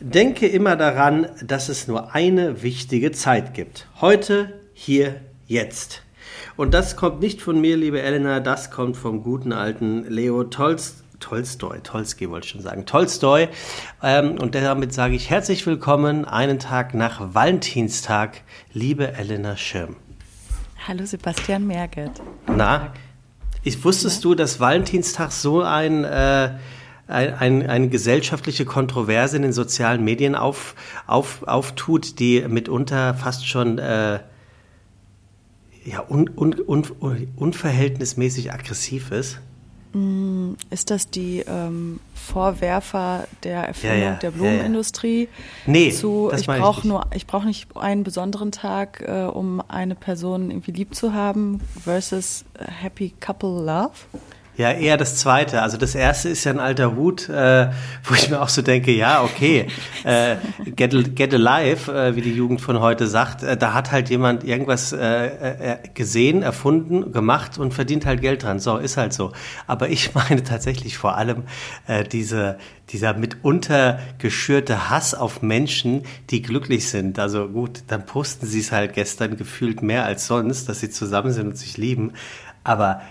Denke immer daran, dass es nur eine wichtige Zeit gibt. Heute, hier, jetzt. Und das kommt nicht von mir, liebe Elena, das kommt vom guten alten Leo Tolst Tolstoi, Tolski wollte ich schon sagen, Tolstoi. Ähm, und damit sage ich herzlich willkommen einen Tag nach Valentinstag, liebe Elena Schirm. Hallo Sebastian Merget. Na, ich, wusstest ja. du, dass Valentinstag so ein... Äh, ein, ein, eine gesellschaftliche Kontroverse in den sozialen Medien auf, auf, auftut, die mitunter fast schon äh, ja, un, un, un, unverhältnismäßig aggressiv ist. Mm, ist das die ähm, Vorwerfer der Erfindung ja, ja, der Blumenindustrie? Ja, nee, zu, ich brauche nur, ich brauche nicht einen besonderen Tag, äh, um eine Person irgendwie lieb zu haben, versus Happy Couple Love? Ja, eher das zweite. Also das erste ist ja ein alter Hut, äh, wo ich mir auch so denke, ja, okay, äh, get, get alive, äh, wie die Jugend von heute sagt, äh, da hat halt jemand irgendwas äh, äh, gesehen, erfunden, gemacht und verdient halt Geld dran. So, ist halt so. Aber ich meine tatsächlich vor allem äh, diese, dieser mitunter geschürte Hass auf Menschen, die glücklich sind. Also gut, dann posten sie es halt gestern gefühlt mehr als sonst, dass sie zusammen sind und sich lieben. Aber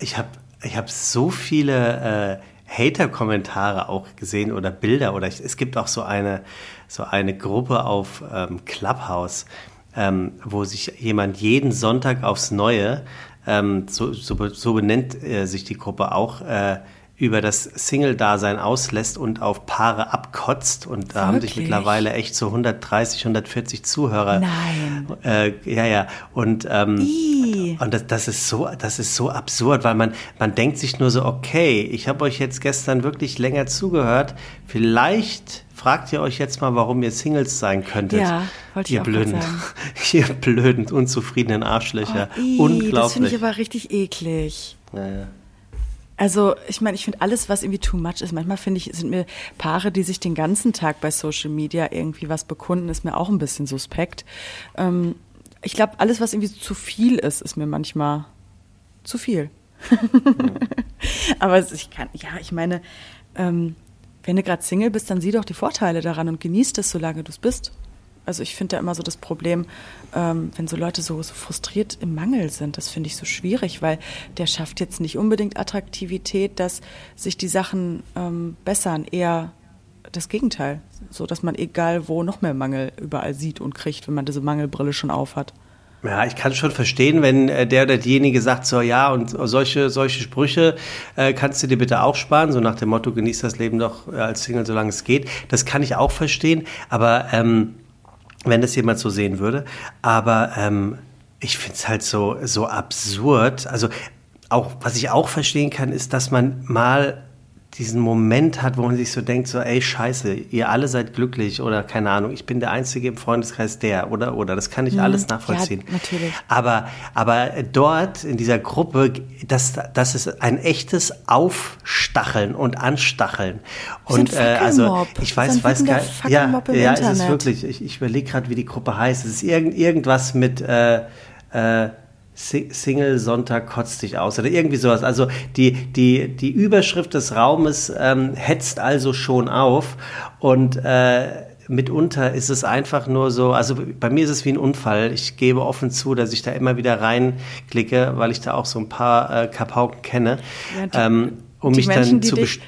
ich habe ich habe so viele äh, Hater-Kommentare auch gesehen oder Bilder oder ich, es gibt auch so eine, so eine Gruppe auf ähm, Clubhouse, ähm, wo sich jemand jeden Sonntag aufs Neue, ähm, so, so, so benennt äh, sich die Gruppe auch, äh, über das Single-Dasein auslässt und auf Paare abkotzt. Und da Wirklich? haben sich mittlerweile echt so 130, 140 Zuhörer. Nein. Äh, ja, ja. Und, ähm, und das, das, ist so, das ist so absurd, weil man, man denkt sich nur so, okay, ich habe euch jetzt gestern wirklich länger zugehört. Vielleicht fragt ihr euch jetzt mal, warum ihr Singles sein könntet. Ja, wollte ihr ich blöden, ihr blöden, unzufriedenen Arschlöcher. Oh, ii, Unglaublich. Das finde ich aber richtig eklig. Ja, ja. Also ich meine, ich finde alles, was irgendwie too much ist. Manchmal finde ich, sind mir Paare, die sich den ganzen Tag bei Social Media irgendwie was bekunden, ist mir auch ein bisschen suspekt. Ähm, ich glaube, alles, was irgendwie zu viel ist, ist mir manchmal zu viel. Aber ich kann, ja, ich meine, ähm, wenn du gerade Single bist, dann sieh doch die Vorteile daran und genieß das, solange du es bist. Also ich finde da immer so das Problem, ähm, wenn so Leute so, so frustriert im Mangel sind, das finde ich so schwierig, weil der schafft jetzt nicht unbedingt Attraktivität, dass sich die Sachen ähm, bessern, eher das Gegenteil, so dass man egal wo noch mehr Mangel überall sieht und kriegt, wenn man diese Mangelbrille schon aufhat. Ja, ich kann schon verstehen, wenn äh, der oder diejenige sagt, so ja, und solche, solche Sprüche äh, kannst du dir bitte auch sparen, so nach dem Motto, genieß das Leben doch äh, als Single, solange es geht. Das kann ich auch verstehen, aber ähm, wenn das jemand so sehen würde. Aber ähm, ich finde es halt so, so absurd. Also auch, was ich auch verstehen kann, ist, dass man mal diesen Moment hat, wo man sich so denkt, so, ey, scheiße, ihr alle seid glücklich oder keine Ahnung, ich bin der Einzige im Freundeskreis der oder oder, das kann ich mhm. alles nachvollziehen. Ja, natürlich. Aber, aber dort in dieser Gruppe, das, das ist ein echtes Aufstacheln und Anstacheln. Und äh, also ich weiß, weiß gar nicht, ja, ja, es ist wirklich, ich, ich überlege gerade, wie die Gruppe heißt. Es ist irgend, irgendwas mit äh, äh, Single Sonntag kotzt dich aus oder irgendwie sowas. Also die, die, die Überschrift des Raumes ähm, hetzt also schon auf und äh, mitunter ist es einfach nur so, also bei mir ist es wie ein Unfall. Ich gebe offen zu, dass ich da immer wieder reinklicke, weil ich da auch so ein paar äh, Kapauken kenne, ja, die, ähm, um mich Menschen, dann zu dich,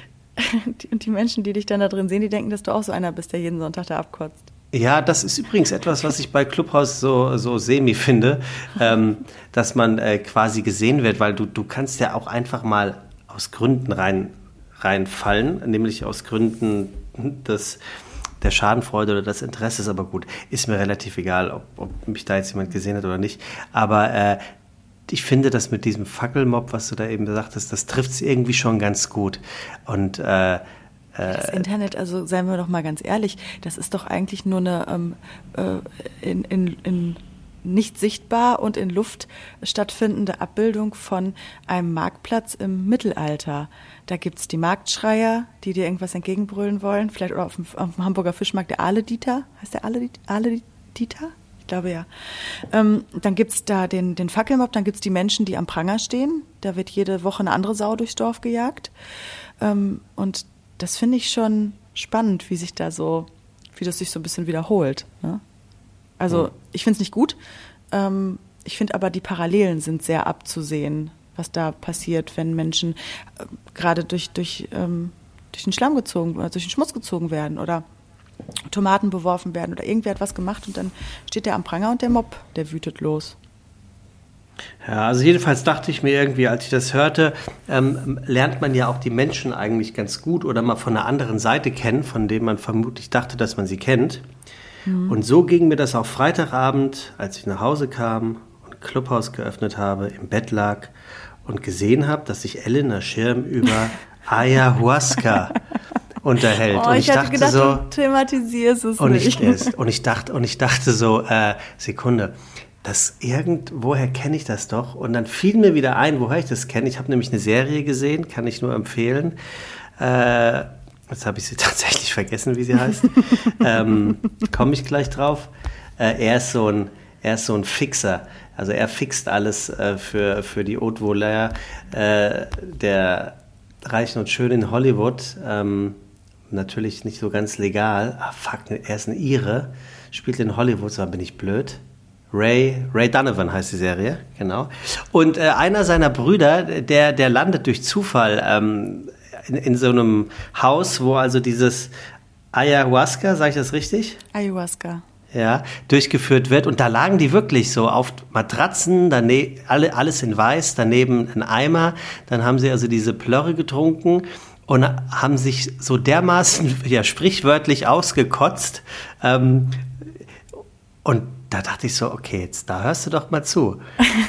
Und die Menschen, die dich dann da drin sehen, die denken, dass du auch so einer bist, der jeden Sonntag da abkotzt. Ja, das ist übrigens etwas, was ich bei Clubhouse so, so semi finde, ähm, dass man äh, quasi gesehen wird, weil du, du kannst ja auch einfach mal aus Gründen rein, reinfallen, nämlich aus Gründen des, der Schadenfreude oder des Interesses, aber gut, ist mir relativ egal, ob, ob mich da jetzt jemand gesehen hat oder nicht. Aber äh, ich finde das mit diesem Fackelmob, was du da eben gesagt hast, das trifft es irgendwie schon ganz gut. Und äh, das Internet, also seien wir doch mal ganz ehrlich, das ist doch eigentlich nur eine ähm, äh, in, in, in nicht sichtbar und in Luft stattfindende Abbildung von einem Marktplatz im Mittelalter. Da gibt's die Marktschreier, die dir irgendwas entgegenbrüllen wollen. Vielleicht oder auf dem, auf dem Hamburger Fischmarkt der Ahle-Dieter. Heißt der Ahle-Dieter? Ich glaube ja. Ähm, dann gibt's da den, den Fackelmob, dann gibt's die Menschen, die am Pranger stehen. Da wird jede Woche eine andere Sau durchs Dorf gejagt. Ähm, und das finde ich schon spannend, wie sich da so wie das sich so ein bisschen wiederholt. Ne? Also ich finde es nicht gut. Ähm, ich finde aber, die Parallelen sind sehr abzusehen, was da passiert, wenn Menschen äh, gerade durch, durch, ähm, durch den Schlamm gezogen, äh, durch den Schmutz gezogen werden oder Tomaten beworfen werden oder irgendwer hat was gemacht und dann steht der am Pranger und der Mob, der wütet los. Ja, also jedenfalls dachte ich mir irgendwie, als ich das hörte, ähm, lernt man ja auch die Menschen eigentlich ganz gut oder mal von einer anderen Seite kennen, von denen man vermutlich dachte, dass man sie kennt. Mhm. Und so ging mir das auch Freitagabend, als ich nach Hause kam und Clubhaus geöffnet habe, im Bett lag und gesehen habe, dass sich Elena Schirm über Ayahuasca unterhält. Oh, und ich, ich dachte gedacht, so, du thematisierst es und nicht. Ich, und ich dachte, und ich dachte so, äh, Sekunde, das irgendwoher kenne ich das doch. Und dann fiel mir wieder ein, woher ich das kenne. Ich habe nämlich eine Serie gesehen, kann ich nur empfehlen. Äh, jetzt habe ich sie tatsächlich vergessen, wie sie heißt. ähm, Komme ich gleich drauf. Äh, er ist so ein, er ist so ein Fixer. Also er fixt alles äh, für, für die Haute Voleur äh, der Reichen und Schönen in Hollywood. Ähm, natürlich nicht so ganz legal. Ah, fuck, er ist ein Ire, spielt in Hollywood, so bin ich blöd. Ray, Ray Donovan heißt die Serie, genau. Und äh, einer seiner Brüder, der, der landet durch Zufall ähm, in, in so einem Haus, wo also dieses Ayahuasca, sage ich das richtig? Ayahuasca. Ja, durchgeführt wird. Und da lagen die wirklich so auf Matratzen, daneben, alle, alles in weiß, daneben ein Eimer. Dann haben sie also diese Plörre getrunken und haben sich so dermaßen, ja, sprichwörtlich ausgekotzt. Ähm, und da dachte ich so, okay, jetzt da hörst du doch mal zu.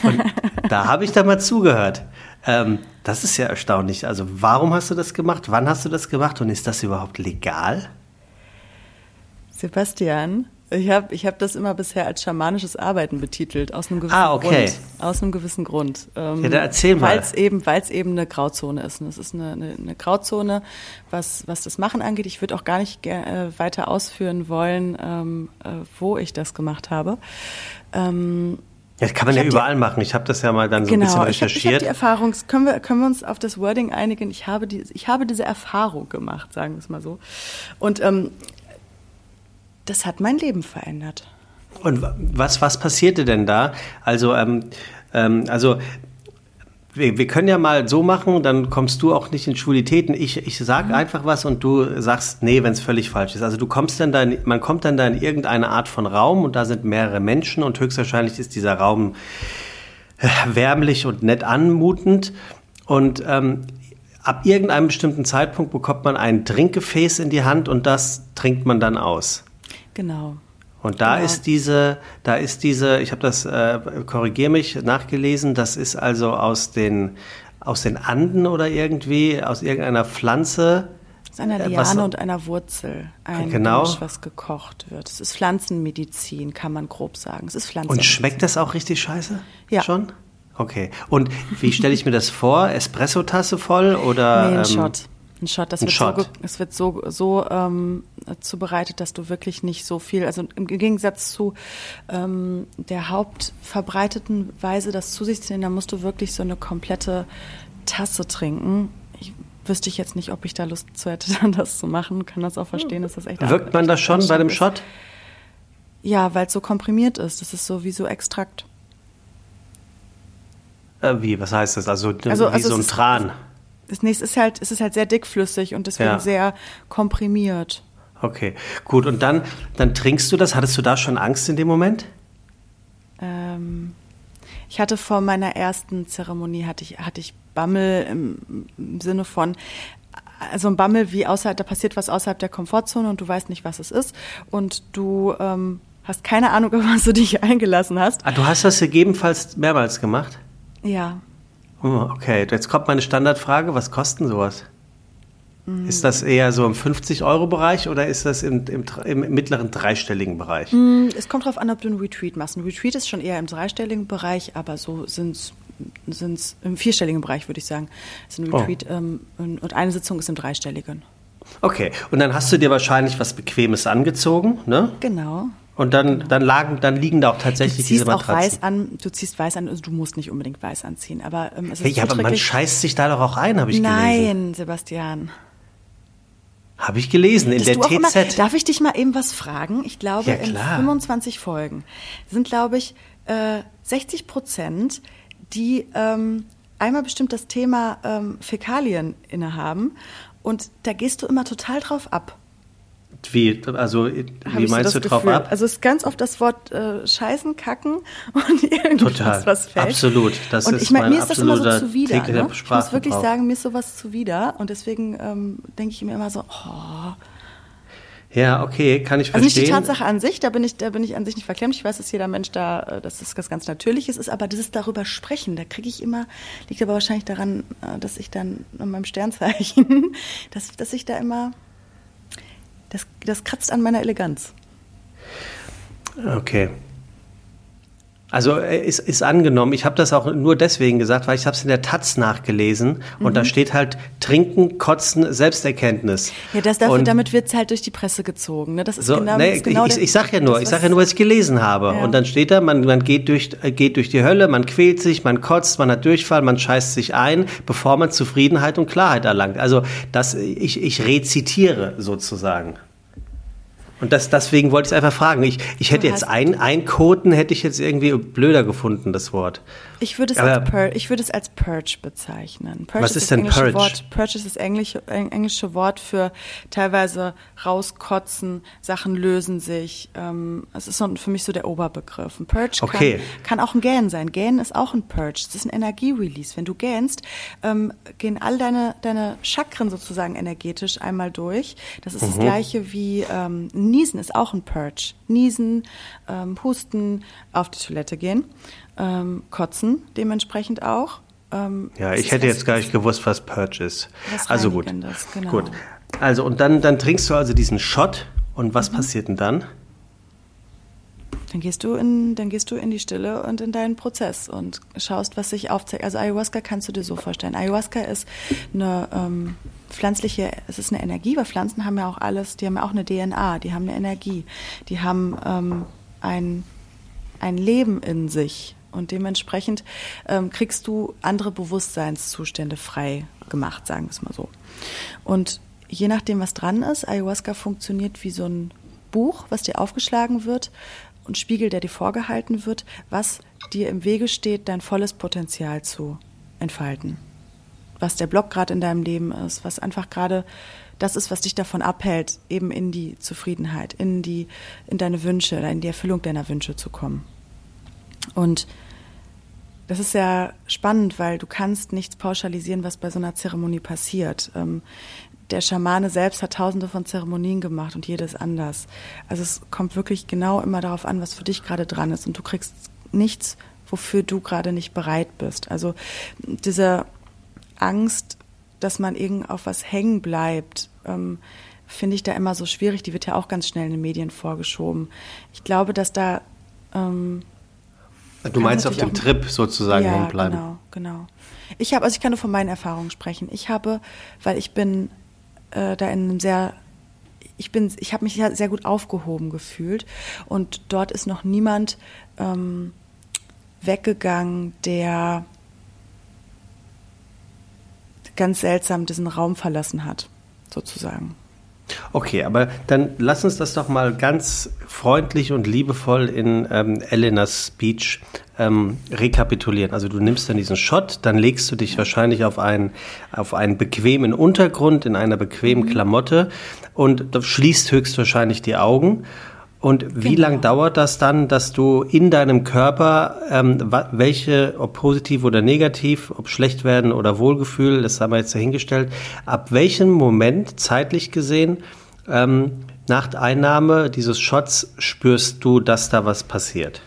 Und da habe ich da mal zugehört. Ähm, das ist ja erstaunlich. Also warum hast du das gemacht? Wann hast du das gemacht? Und ist das überhaupt legal? Sebastian, ich habe ich hab das immer bisher als schamanisches Arbeiten betitelt, aus einem gewissen ah, okay. Grund. Aus einem gewissen Grund. Ähm, ja, dann erzähl mal. Weil es eben, eben eine Grauzone ist. Und es ist eine, eine, eine, Grauzone, was, was das Machen angeht. Ich würde auch gar nicht äh, weiter ausführen wollen, ähm, äh, wo ich das gemacht habe. Ähm, ja, das kann man ja überall die, machen. Ich habe das ja mal dann so genau, ein bisschen recherchiert. Ich habe hab die Erfahrung, können wir, können wir uns auf das Wording einigen? Ich habe, die, ich habe diese Erfahrung gemacht, sagen wir es mal so. Und ähm, das hat mein Leben verändert. Und was, was passierte denn da? Also, ähm, ähm, also wir, wir, können ja mal so machen, dann kommst du auch nicht in Schwulitäten. Ich, ich sag mhm. einfach was und du sagst, nee, wenn es völlig falsch ist. Also du kommst dann da, in, man kommt dann da in irgendeine Art von Raum und da sind mehrere Menschen und höchstwahrscheinlich ist dieser Raum wärmlich und nett anmutend. Und ähm, ab irgendeinem bestimmten Zeitpunkt bekommt man ein Trinkgefäß in die Hand und das trinkt man dann aus. Genau. Und da genau. ist diese, da ist diese, ich habe das, äh, korrigiere mich, nachgelesen, das ist also aus den, aus den Anden oder irgendwie, aus irgendeiner Pflanze. Aus einer Liane was, und einer Wurzel. Ein genau. Gemisch, was gekocht wird. Es ist Pflanzenmedizin, kann man grob sagen. Es ist Pflanzenmedizin. Und schmeckt das auch richtig scheiße? Ja. Schon? Okay. Und wie stelle ich mir das vor? Espressotasse voll oder? Nee, ein ähm, Shot. Ein Shot. Das ein wird Shot. so, es wird so, so ähm, zubereitet, dass du wirklich nicht so viel, also im Gegensatz zu ähm, der hauptverbreiteten Weise, das zu sich zu nehmen, da musst du wirklich so eine komplette Tasse trinken. Ich wüsste ich jetzt nicht, ob ich da Lust zu hätte, dann das zu machen. Kann das auch verstehen, dass das echt Wirkt man das schon bei dem Shot? Ja, weil es so komprimiert ist. Das ist so wie so Extrakt. Äh, wie? Was heißt das? Also, also wie also so ein Tran. Das nächste ist halt, es ist halt sehr dickflüssig und deswegen ja. sehr komprimiert. Okay, gut. Und dann, dann trinkst du das. Hattest du da schon Angst in dem Moment? Ähm, ich hatte vor meiner ersten Zeremonie hatte ich, hatte ich Bammel im, im Sinne von, also ein Bammel wie außerhalb, da passiert was außerhalb der Komfortzone und du weißt nicht, was es ist. Und du ähm, hast keine Ahnung, auf was du dich eingelassen hast. Ah, du hast das gegebenenfalls mehrmals gemacht? Ja. Oh, okay, jetzt kommt meine Standardfrage, was kosten sowas? Mhm. Ist das eher so im 50-Euro-Bereich oder ist das im, im, im, mittleren dreistelligen Bereich? Mhm, es kommt darauf an, ob du einen Retreat machst. Ein Retreat ist schon eher im dreistelligen Bereich, aber so sind es im vierstelligen Bereich, würde ich sagen. Ist ein oh. Retreat oh. ähm, und eine Sitzung ist im dreistelligen. Okay, und dann hast du dir wahrscheinlich was Bequemes angezogen, ne? Genau. Und dann, genau. dann, lagen, dann liegen da auch tatsächlich diese Matratzen. Auch weiß an, du ziehst weiß an, also du musst nicht unbedingt weiß anziehen, aber ähm, es ist hey, aber man scheißt sich da doch auch ein, habe ich Nein, gelesen. Nein, Sebastian. Habe ich gelesen in der TZ. Immer, darf ich dich mal eben was fragen? Ich glaube, ja, in 25 Folgen sind, glaube ich, äh, 60 Prozent, die ähm, einmal bestimmt das Thema ähm, Fäkalien innehaben. Und da gehst du immer total drauf ab. Wie, also, wie meinst so du drauf ab? Also, es ist ganz oft das Wort äh, Scheißen, Kacken und irgendwas, Total. was fällt. Absolut. Das und ist ich meine, mir ist das immer so zuwider. Ne? Ich muss wirklich sagen, mir ist sowas zuwider. Und deswegen ähm, denke ich mir immer so, oh. Ja, okay, kann ich verstehen. Also nicht die Tatsache an sich, da bin ich, da bin ich an sich nicht verklemmt. Ich weiß, dass jeder Mensch da, äh, dass das was ganz Natürliches ist, aber dieses darüber sprechen, da kriege ich immer, liegt aber wahrscheinlich daran, äh, dass ich dann an meinem Sternzeichen, dass, dass ich da immer das, das kratzt an meiner Eleganz. Okay. Also äh, ist, ist angenommen, ich habe das auch nur deswegen gesagt, weil ich habe es in der Taz nachgelesen und mhm. da steht halt Trinken, Kotzen, Selbsterkenntnis. Ja, das dafür, und damit wird es halt durch die Presse gezogen. Ne? Das ist so, genau, nee, ist genau ich, ich sag ja nur, ich sag ja nur, was ich gelesen habe. Ja. Und dann steht da, man, man geht, durch, äh, geht durch die Hölle, man quält sich, man kotzt, man hat Durchfall, man scheißt sich ein, bevor man Zufriedenheit und Klarheit erlangt. Also das, ich, ich rezitiere sozusagen. Und das, deswegen wollte ich es einfach fragen. Ich, ich hätte jetzt ein, einkoten, hätte ich jetzt irgendwie blöder gefunden, das Wort. Ich würde es, als, Pur ich würde es als Purge bezeichnen. Purge was ist, ist denn Purge? Wort, Purge ist das englische, englische Wort für teilweise rauskotzen, Sachen lösen sich. Ähm, es ist für mich so der Oberbegriff. Ein Purge okay. kann, kann auch ein Gähnen sein. Gähnen ist auch ein Purge. Das ist ein Energierelease. Wenn du gähnst, ähm, gehen all deine, deine Chakren sozusagen energetisch einmal durch. Das ist mhm. das gleiche wie ähm, Niesen ist auch ein Purge. Niesen, ähm, Husten, auf die Toilette gehen ähm, kotzen dementsprechend auch. Ähm, ja, ich hätte jetzt gar nicht gewusst, was Purge ist. Also gut. Genau. Gut. Also und dann, dann trinkst du also diesen Shot und was mhm. passiert denn dann? Dann gehst du in, dann gehst du in die Stille und in deinen Prozess und schaust, was sich aufzeigt. Also Ayahuasca kannst du dir so vorstellen. Ayahuasca ist eine ähm, pflanzliche, es ist eine Energie, weil Pflanzen haben ja auch alles, die haben ja auch eine DNA, die haben eine Energie, die haben ähm, ein, ein Leben in sich. Und dementsprechend ähm, kriegst du andere Bewusstseinszustände frei gemacht, sagen wir es mal so. Und je nachdem, was dran ist, Ayahuasca funktioniert wie so ein Buch, was dir aufgeschlagen wird und Spiegel, der dir vorgehalten wird, was dir im Wege steht, dein volles Potenzial zu entfalten. Was der Block gerade in deinem Leben ist, was einfach gerade das ist, was dich davon abhält, eben in die Zufriedenheit, in die, in deine Wünsche oder in die Erfüllung deiner Wünsche zu kommen. Und das ist ja spannend, weil du kannst nichts pauschalisieren, was bei so einer Zeremonie passiert. Ähm, der Schamane selbst hat tausende von Zeremonien gemacht und jedes anders. Also es kommt wirklich genau immer darauf an, was für dich gerade dran ist und du kriegst nichts, wofür du gerade nicht bereit bist. Also diese Angst, dass man irgend auf was hängen bleibt, ähm, finde ich da immer so schwierig. Die wird ja auch ganz schnell in den Medien vorgeschoben. Ich glaube, dass da ähm, Du meinst auf dem Trip sozusagen ja, bleiben? Genau, genau. Ich habe, also ich kann nur von meinen Erfahrungen sprechen. Ich habe, weil ich bin äh, da in einem sehr, ich bin, ich habe mich sehr gut aufgehoben gefühlt und dort ist noch niemand ähm, weggegangen, der ganz seltsam diesen Raum verlassen hat, sozusagen. Okay, aber dann lass uns das doch mal ganz freundlich und liebevoll in ähm, Elenas Speech ähm, rekapitulieren. Also du nimmst dann diesen Shot, dann legst du dich wahrscheinlich auf einen, auf einen bequemen Untergrund in einer bequemen mhm. Klamotte und schließt höchstwahrscheinlich die Augen und wie genau. lang dauert das dann, dass du in deinem Körper, ähm, welche, ob positiv oder negativ, ob schlecht werden oder Wohlgefühl, das haben wir jetzt dahingestellt, ab welchem Moment zeitlich gesehen ähm, nach Einnahme dieses Shots spürst du, dass da was passiert?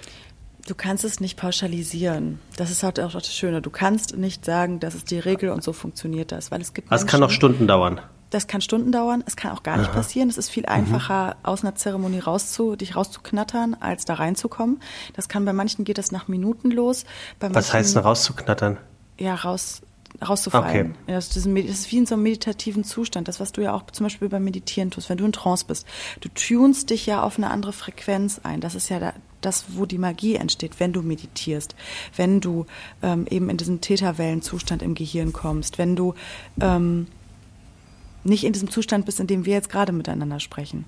Du kannst es nicht pauschalisieren. Das ist halt auch das Schöne. Du kannst nicht sagen, das ist die Regel und so funktioniert das, weil es gibt. Was kann noch Stunden dauern? Das kann Stunden dauern, es kann auch gar nicht Aha. passieren. Es ist viel einfacher, mhm. aus einer Zeremonie rauszu, dich rauszuknattern, als da reinzukommen. Das kann bei manchen geht das nach Minuten los. Bei Was heißt denn rauszuknattern? Ja, raus, rauszufallen. Okay. Das, ist wie in so einem meditativen Zustand, das, was du ja auch zum Beispiel beim Meditieren tust, wenn du in Trance bist. Du tunst dich ja auf eine andere Frequenz ein. Das ist ja das, wo die Magie entsteht, wenn du meditierst, wenn du ähm, eben in diesen Täterwellenzustand im Gehirn kommst, wenn du ähm, nicht in diesem Zustand bist, in dem wir jetzt gerade miteinander sprechen.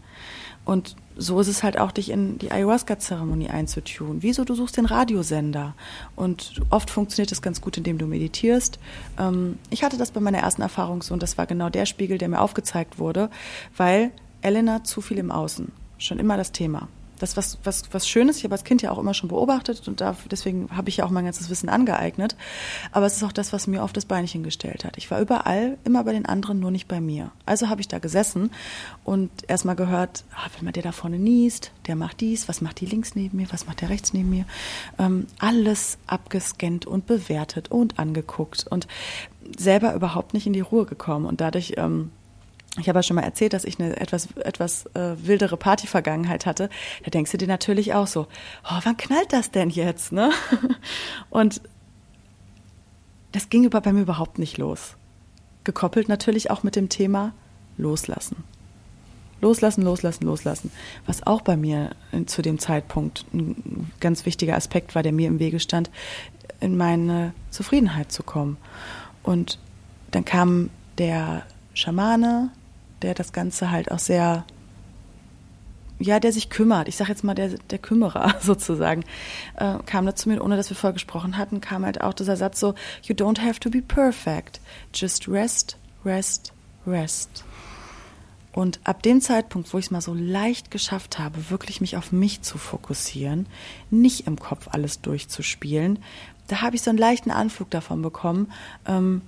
Und so ist es halt auch, dich in die Ayahuasca-Zeremonie einzutun. Wieso? Du suchst den Radiosender. Und oft funktioniert das ganz gut, indem du meditierst. Ähm, ich hatte das bei meiner ersten Erfahrung so und das war genau der Spiegel, der mir aufgezeigt wurde, weil Elena zu viel im Außen. Schon immer das Thema das was, was, was Schönes. Ich habe als Kind ja auch immer schon beobachtet und da, deswegen habe ich ja auch mein ganzes Wissen angeeignet. Aber es ist auch das, was mir oft das Beinchen gestellt hat. Ich war überall, immer bei den anderen, nur nicht bei mir. Also habe ich da gesessen und erstmal gehört, ah, wenn man der da vorne niest, der macht dies, was macht die links neben mir, was macht der rechts neben mir. Ähm, alles abgescannt und bewertet und angeguckt und selber überhaupt nicht in die Ruhe gekommen. Und dadurch ähm, ich habe ja schon mal erzählt, dass ich eine etwas, etwas äh, wildere Party-Vergangenheit hatte. Da denkst du dir natürlich auch so, oh, wann knallt das denn jetzt? Ne? Und das ging bei mir überhaupt nicht los. Gekoppelt natürlich auch mit dem Thema Loslassen. Loslassen, loslassen, loslassen. Was auch bei mir zu dem Zeitpunkt ein ganz wichtiger Aspekt war, der mir im Wege stand, in meine Zufriedenheit zu kommen. Und dann kam der Schamane, der das Ganze halt auch sehr, ja, der sich kümmert. Ich sage jetzt mal der, der Kümmerer sozusagen, äh, kam da zu mir, ohne dass wir vorher gesprochen hatten, kam halt auch dieser Satz so, you don't have to be perfect, just rest, rest, rest. Und ab dem Zeitpunkt, wo ich es mal so leicht geschafft habe, wirklich mich auf mich zu fokussieren, nicht im Kopf alles durchzuspielen, da habe ich so einen leichten Anflug davon bekommen, ähm,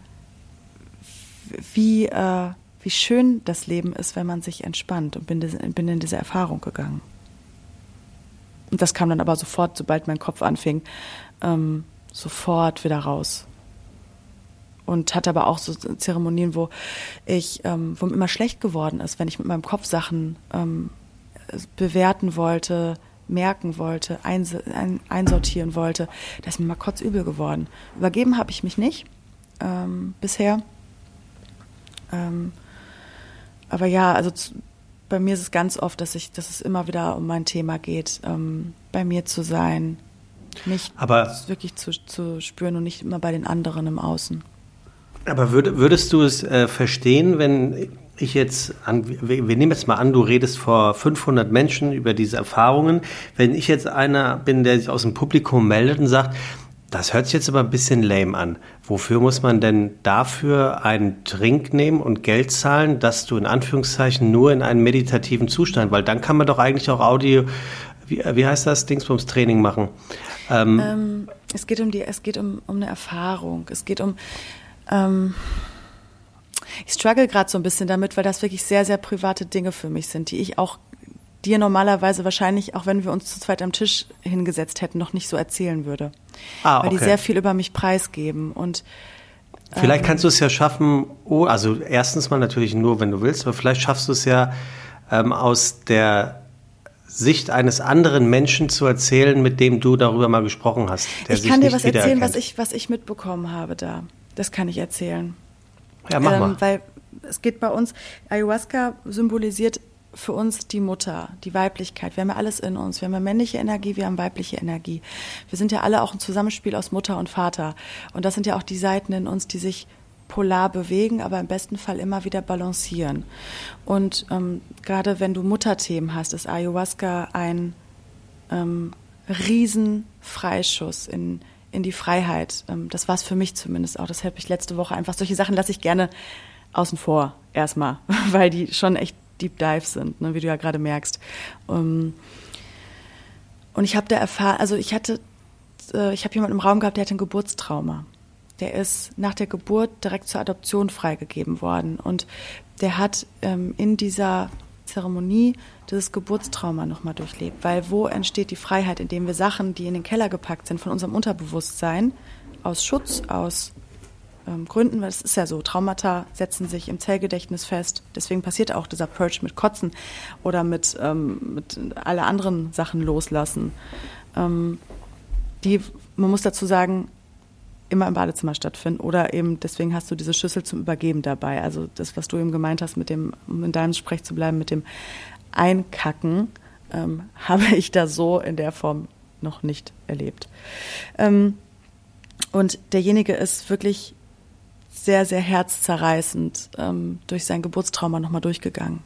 wie, äh, wie schön das Leben ist, wenn man sich entspannt und bin, in diese Erfahrung gegangen. Und das kam dann aber sofort, sobald mein Kopf anfing, ähm, sofort wieder raus. Und hatte aber auch so Zeremonien, wo ich, ähm, wo mir immer schlecht geworden ist, wenn ich mit meinem Kopf Sachen ähm, bewerten wollte, merken wollte, eins, ein, einsortieren wollte, da ist mir mal kurz übel geworden. Übergeben habe ich mich nicht ähm, bisher. Ähm, aber ja, also bei mir ist es ganz oft, dass ich, dass es immer wieder um mein Thema geht, ähm, bei mir zu sein, mich aber, wirklich zu, zu spüren und nicht immer bei den anderen im Außen. Aber würd, würdest du es äh, verstehen, wenn ich jetzt an, wir, wir nehmen jetzt mal an, du redest vor 500 Menschen über diese Erfahrungen. Wenn ich jetzt einer bin, der sich aus dem Publikum meldet und sagt, das hört sich jetzt aber ein bisschen lame an. Wofür muss man denn dafür einen Trink nehmen und Geld zahlen, dass du in Anführungszeichen nur in einem meditativen Zustand, weil dann kann man doch eigentlich auch Audio, wie, wie heißt das, Dingsbums Training machen. Ähm, ähm, es geht um die, es geht um, um eine Erfahrung. Es geht um ähm, ich struggle gerade so ein bisschen damit, weil das wirklich sehr, sehr private Dinge für mich sind, die ich auch dir normalerweise wahrscheinlich, auch wenn wir uns zu zweit am Tisch hingesetzt hätten, noch nicht so erzählen würde. Ah, okay. Weil die sehr viel über mich preisgeben und Vielleicht ähm, kannst du es ja schaffen, oh, also erstens mal natürlich nur, wenn du willst, aber vielleicht schaffst du es ja ähm, aus der Sicht eines anderen Menschen zu erzählen, mit dem du darüber mal gesprochen hast. ich kann dir was erzählen, was ich, was ich mitbekommen habe da. Das kann ich erzählen. Ja, mach ähm, mal. Weil es geht bei uns, Ayahuasca symbolisiert für uns die Mutter, die Weiblichkeit. Wir haben ja alles in uns. Wir haben ja männliche Energie, wir haben weibliche Energie. Wir sind ja alle auch ein Zusammenspiel aus Mutter und Vater. Und das sind ja auch die Seiten in uns, die sich polar bewegen, aber im besten Fall immer wieder balancieren. Und ähm, gerade wenn du Mutterthemen hast, ist Ayahuasca ein ähm, Riesenfreischuss in, in die Freiheit. Ähm, das war es für mich zumindest auch. Das habe ich letzte Woche einfach. Solche Sachen lasse ich gerne außen vor erstmal, weil die schon echt Deep Dive sind, ne, wie du ja gerade merkst. Ähm, und ich habe da erfahren, also ich hatte, äh, ich habe jemanden im Raum gehabt, der hatte ein Geburtstrauma. Der ist nach der Geburt direkt zur Adoption freigegeben worden. Und der hat ähm, in dieser Zeremonie dieses Geburtstrauma nochmal durchlebt. Weil wo entsteht die Freiheit, indem wir Sachen, die in den Keller gepackt sind, von unserem Unterbewusstsein, aus Schutz, aus ähm, Gründen, weil es ist ja so, Traumata setzen sich im Zellgedächtnis fest. Deswegen passiert auch dieser Purge mit Kotzen oder mit, ähm, mit alle anderen Sachen loslassen. Ähm, die, man muss dazu sagen, immer im Badezimmer stattfinden oder eben deswegen hast du diese Schüssel zum Übergeben dabei. Also das, was du eben gemeint hast, mit dem, um in deinem Sprech zu bleiben, mit dem Einkacken, ähm, habe ich da so in der Form noch nicht erlebt. Ähm, und derjenige ist wirklich sehr, sehr herzzerreißend ähm, durch sein Geburtstrauma nochmal durchgegangen.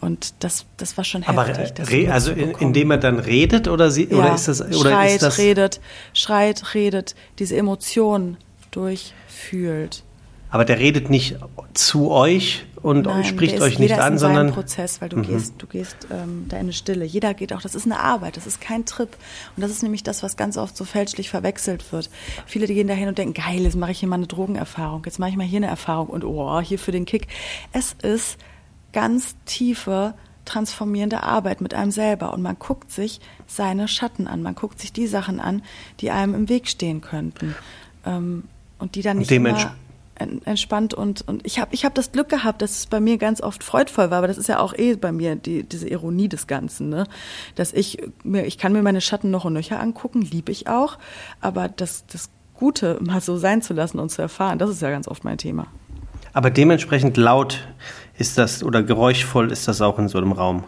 Und das, das war schon heftig. Aber also in, indem er dann redet oder sie ja, oder ist das oder schreit, ist das redet, schreit, redet, diese Emotionen durchfühlt. Aber der redet nicht zu euch und Nein, spricht euch ist, nicht jeder an, ist in sondern Prozess, weil du Mhm. gehst, du gehst ähm, da in eine Stille. Jeder geht auch. Das ist eine Arbeit. Das ist kein Trip. Und das ist nämlich das, was ganz oft so fälschlich verwechselt wird. Viele, die gehen dahin und denken, geil, jetzt mache ich hier mal eine Drogenerfahrung. Jetzt mache ich mal hier eine Erfahrung und oh, hier für den Kick. Es ist ganz tiefe transformierende Arbeit mit einem selber und man guckt sich seine Schatten an, man guckt sich die Sachen an, die einem im Weg stehen könnten ähm, und die dann Und nicht dements- immer entspannt und und ich habe ich habe das Glück gehabt, dass es bei mir ganz oft freudvoll war, aber das ist ja auch eh bei mir die, diese Ironie des Ganzen, ne? Dass ich mir ich kann mir meine Schatten noch und nöcher angucken, liebe ich auch, aber das das Gute mal so sein zu lassen und zu erfahren, das ist ja ganz oft mein Thema. aber dementsprechend laut ist das oder geräuschvoll ist das auch in so einem Raum.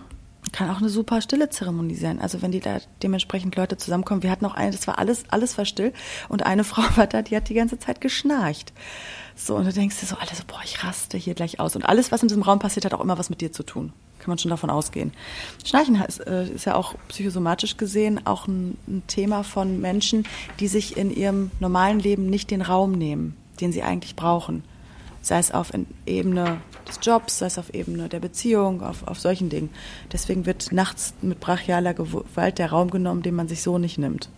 Kann auch eine super stille Zeremonie sein. Also wenn die da dementsprechend Leute zusammenkommen. Wir hatten auch eine, das war alles, alles war still. Und eine Frau war da, die hat die ganze Zeit geschnarcht. So, und du denkst dir so, alle so, boah, ich raste hier gleich aus. Und alles, was in diesem Raum passiert, hat auch immer was mit dir zu tun. Kann man schon davon ausgehen. Schnarchen heißt, äh, ist ja auch psychosomatisch gesehen auch ein, ein Thema von Menschen, die sich in ihrem normalen Leben nicht den Raum nehmen, den sie eigentlich brauchen sei es auf Ebene des Jobs, sei es auf Ebene der Beziehung, auf, auf solchen Dingen. Deswegen wird nachts mit brachialer Gewalt der Raum genommen, den man sich so nicht nimmt.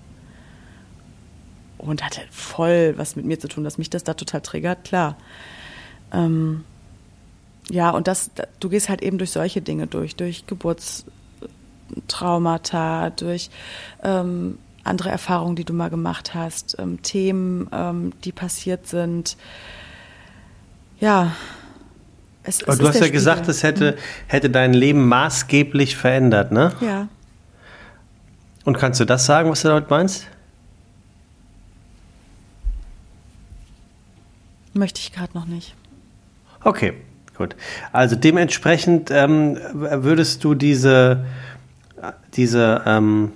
Und hatte voll was mit mir zu tun, dass mich das da total triggert, klar. Ähm, ja, und das, da- du gehst halt eben durch solche Dinge durch, durch Geburtstraumata, durch ähm, andere Erfahrungen, die du mal gemacht hast, ähm, Themen, ähm, die passiert sind. Ja. Es, Aber es du hast ja gesagt, Spiegel. es hätte, hätte dein Leben maßgeblich verändert, ne? Ja. Und kannst du das sagen, was du damit meinst? Möchte ich gerade noch nicht. Okay, gut. Also dementsprechend ähm, würdest du diese, diese ähm,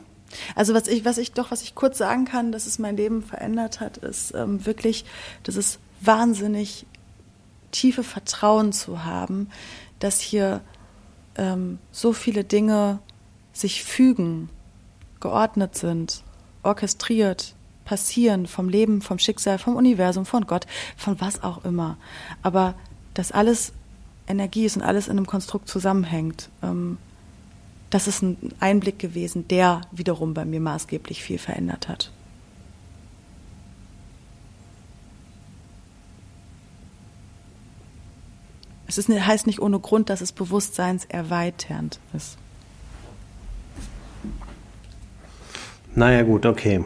Also was ich, was ich doch, was ich kurz sagen kann, dass es mein Leben verändert hat, ist ähm, wirklich, das ist wahnsinnig tiefe Vertrauen zu haben, dass hier ähm, so viele Dinge sich fügen, geordnet sind, orchestriert, passieren vom Leben, vom Schicksal, vom Universum, von Gott, von was auch immer. Aber dass alles Energie ist und alles in einem Konstrukt zusammenhängt. Ähm, das ist ein Einblick gewesen, der wiederum bei mir maßgeblich viel verändert hat. Es ist, heißt nicht ohne Grund, dass es bewusstseinserweiternd ist. Naja, gut, okay.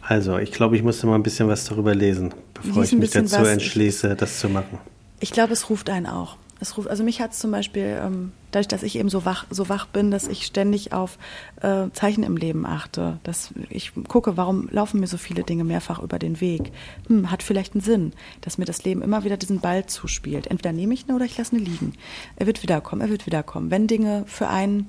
Also, ich glaube, ich musste mal ein bisschen was darüber lesen, bevor Lies ich mich dazu was. entschließe, das zu machen. Ich glaube, es ruft einen auch. Es ruft, also mich hat es zum Beispiel, ähm, dadurch, dass ich eben so wach, so wach bin, dass ich ständig auf äh, Zeichen im Leben achte, dass ich gucke, warum laufen mir so viele Dinge mehrfach über den Weg. Hm, hat vielleicht einen Sinn, dass mir das Leben immer wieder diesen Ball zuspielt. Entweder nehme ich ihn oder ich lasse ihn liegen. Er wird wiederkommen, er wird wiederkommen. Wenn Dinge für einen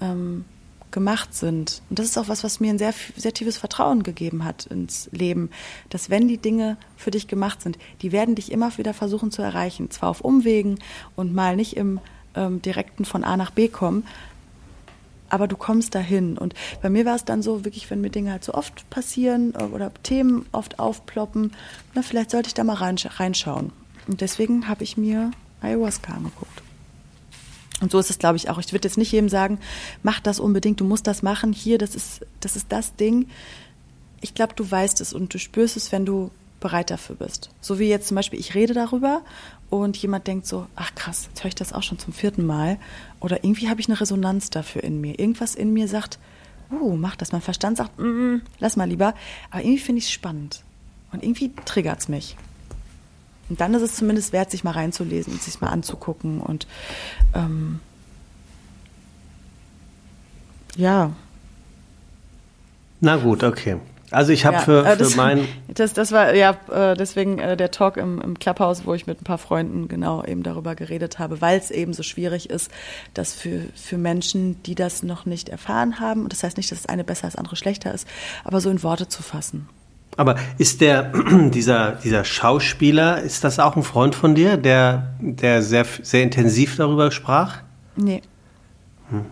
ähm, gemacht sind. Und das ist auch was, was mir ein sehr, sehr tiefes Vertrauen gegeben hat ins Leben, dass wenn die Dinge für dich gemacht sind, die werden dich immer wieder versuchen zu erreichen. Zwar auf Umwegen und mal nicht im ähm, direkten von A nach B kommen, aber du kommst dahin. Und bei mir war es dann so, wirklich, wenn mir Dinge halt so oft passieren äh, oder Themen oft aufploppen, na, vielleicht sollte ich da mal reinsch reinschauen. Und deswegen habe ich mir Ayahuasca angeguckt. Und so ist es, glaube ich, auch. Ich würde jetzt nicht jedem sagen, mach das unbedingt, du musst das machen. Hier, das ist das, ist das Ding. Ich glaube, du weißt es und du spürst es, wenn du bereit dafür bist. So wie jetzt zum Beispiel, ich rede darüber und jemand denkt so, ach krass, jetzt höre ich das auch schon zum vierten Mal. Oder irgendwie habe ich eine Resonanz dafür in mir. Irgendwas in mir sagt, uh, mach das. Mein Verstand sagt, mm, lass mal lieber. Aber irgendwie finde ich es spannend. Und irgendwie triggert es mich. Und dann ist es zumindest wert, sich mal reinzulesen und sich mal anzugucken. Und ähm, ja. Na gut, okay. Also ich habe ja, für, äh, für das, mein... Das, das war ja äh, deswegen äh, der Talk im, im Clubhouse, wo ich mit ein paar Freunden genau eben darüber geredet habe, weil es eben so schwierig ist, dass für, für Menschen, die das noch nicht erfahren haben, und das heißt nicht, dass das eine besser als andere schlechter ist, aber so in Worte zu fassen. Aber ist der, dieser, dieser Schauspieler, ist das auch ein Freund von dir, der, der sehr, sehr intensiv darüber sprach? Nee. Hm.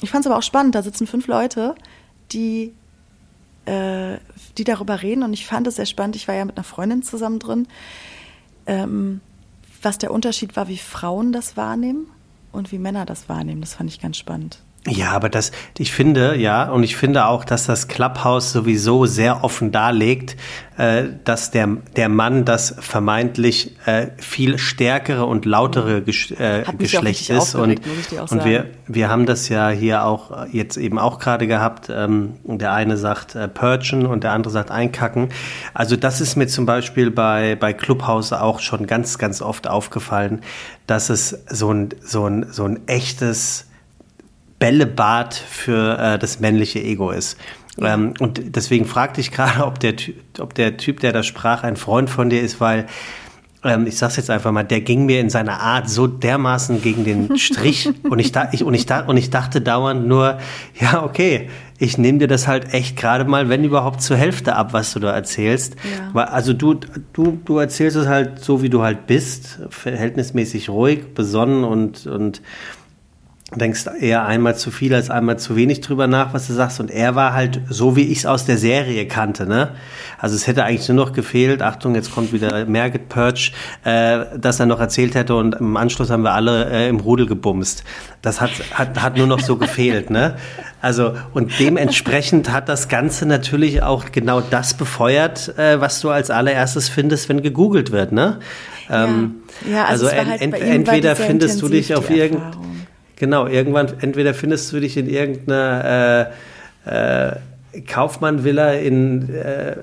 Ich fand es aber auch spannend, da sitzen fünf Leute, die, äh, die darüber reden und ich fand es sehr spannend. Ich war ja mit einer Freundin zusammen drin, ähm, was der Unterschied war, wie Frauen das wahrnehmen und wie Männer das wahrnehmen. Das fand ich ganz spannend. Ja, aber das, ich finde, ja, und ich finde auch, dass das Clubhouse sowieso sehr offen darlegt, äh, dass der, der Mann das vermeintlich äh, viel stärkere und lautere Gesch äh, Geschlecht ist. Und, und wir, wir haben das ja hier auch jetzt eben auch gerade gehabt. Ähm, der eine sagt äh, Purgen und der andere sagt Einkacken. Also das ist mir zum Beispiel bei, bei Clubhouse auch schon ganz, ganz oft aufgefallen, dass es so ein, so ein, so ein echtes Bällebad für äh, das männliche Ego ist. Ähm, und deswegen fragte ich gerade, ob der, ob der Typ, der da sprach, ein Freund von dir ist, weil ähm, ich sag's jetzt einfach mal, der ging mir in seiner Art so dermaßen gegen den Strich und ich, da, ich, und ich, da, und ich dachte dauernd nur, ja, okay, ich nehme dir das halt echt gerade mal, wenn überhaupt zur Hälfte ab, was du da erzählst. Ja. Weil, also du, du, du erzählst es halt so, wie du halt bist, verhältnismäßig ruhig, besonnen und, und denkst eher einmal zu viel als einmal zu wenig drüber nach, was du sagst. Und er war halt so, wie ich es aus der Serie kannte. Ne? Also es hätte eigentlich nur noch gefehlt, Achtung, jetzt kommt wieder Merget Perch, äh, dass er noch erzählt hätte und im Anschluss haben wir alle äh, im Rudel gebumst. Das hat, hat, hat nur noch so gefehlt. Ne? Also und dementsprechend hat das Ganze natürlich auch genau das befeuert, äh, was du als allererstes findest, wenn gegoogelt wird. Ne? Ähm, ja. ja. also, also halt ent, entweder findest du dich auf irgendein Genau, irgendwann, entweder findest du dich in irgendeiner äh, äh, Kaufmann-Villa in äh,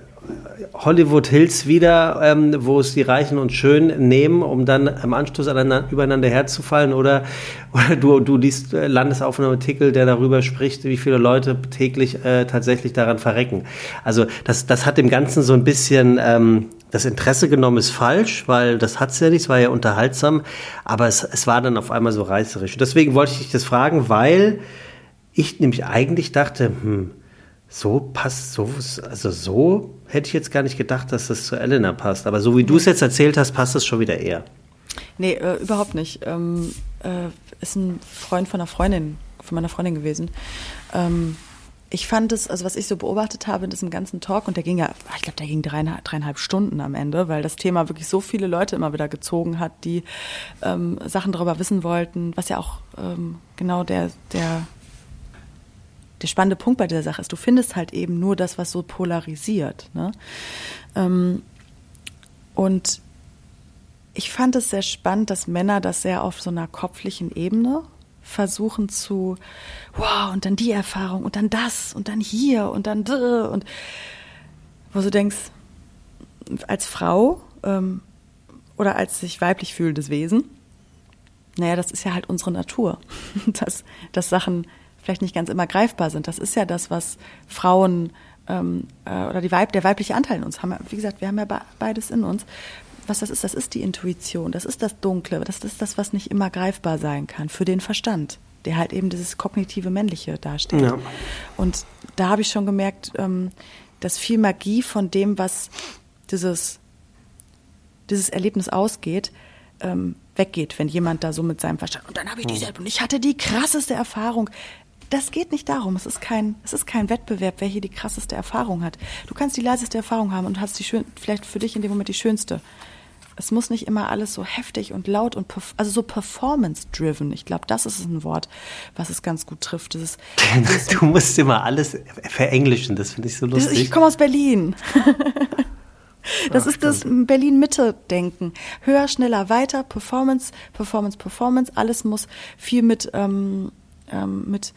Hollywood Hills wieder, ähm, wo es die Reichen und Schönen nehmen, um dann im Anschluss übereinander herzufallen, oder, oder du, du liest, äh, landest auf einem Artikel, der darüber spricht, wie viele Leute täglich äh, tatsächlich daran verrecken. Also das, das hat dem Ganzen so ein bisschen ähm, das Interesse genommen ist falsch, weil das hat's ja nicht, es war ja unterhaltsam, aber es, es war dann auf einmal so reißerisch. Und deswegen wollte ich dich das fragen, weil ich nämlich eigentlich dachte, hm, so passt, so, also so hätte ich jetzt gar nicht gedacht, dass das zu Elena passt. Aber so wie du es jetzt erzählt hast, passt es schon wieder eher. Nee, äh, überhaupt nicht. Ähm, äh, ist ein Freund von einer Freundin, von meiner Freundin gewesen. Ähm, ich fand es, also was ich so beobachtet habe in diesem ganzen Talk, und der ging ja, ich glaube, der ging dreieinhalb, dreieinhalb Stunden am Ende, weil das Thema wirklich so viele Leute immer wieder gezogen hat, die ähm, Sachen darüber wissen wollten, was ja auch ähm, genau der, der, der spannende Punkt bei dieser Sache ist. Du findest halt eben nur das, was so polarisiert. Ne? Ähm, und ich fand es sehr spannend, dass Männer das sehr auf so einer kopflichen Ebene versuchen zu, wow, und dann die Erfahrung und dann das und dann hier und dann und wo du denkst, als Frau ähm, oder als sich weiblich fühlendes Wesen, naja, das ist ja halt unsere Natur, dass, dass Sachen vielleicht nicht ganz immer greifbar sind. Das ist ja das, was Frauen ähm, äh, oder die Weib, der weibliche Anteil in uns haben. Wie gesagt, wir haben ja beides in uns was das ist, das ist die Intuition, das ist das Dunkle, das ist das, was nicht immer greifbar sein kann für den Verstand, der halt eben dieses kognitive Männliche darstellt. Ja. Und da habe ich schon gemerkt, ähm, dass viel Magie von dem, was dieses, dieses Erlebnis ausgeht, ähm, weggeht, wenn jemand da so mit seinem Verstand und dann habe ich dieselbe und ich hatte die krasseste Erfahrung. Das geht nicht darum. Es ist kein, es ist kein Wettbewerb, wer hier die krasseste Erfahrung hat. Du kannst die leiseste Erfahrung haben und hast die schön, vielleicht für dich in dem Moment die schönste es muss nicht immer alles so heftig und laut und also so performance-driven. Ich glaube, das ist ein Wort, was es ganz gut trifft. Das ist, das du musst immer alles verenglischen, das finde ich so lustig. ich komme aus Berlin. Das Ach, ist das Berlin-Mitte-Denken. Höher, schneller, weiter, Performance, Performance, Performance. Alles muss viel mit, ähm, ähm, mit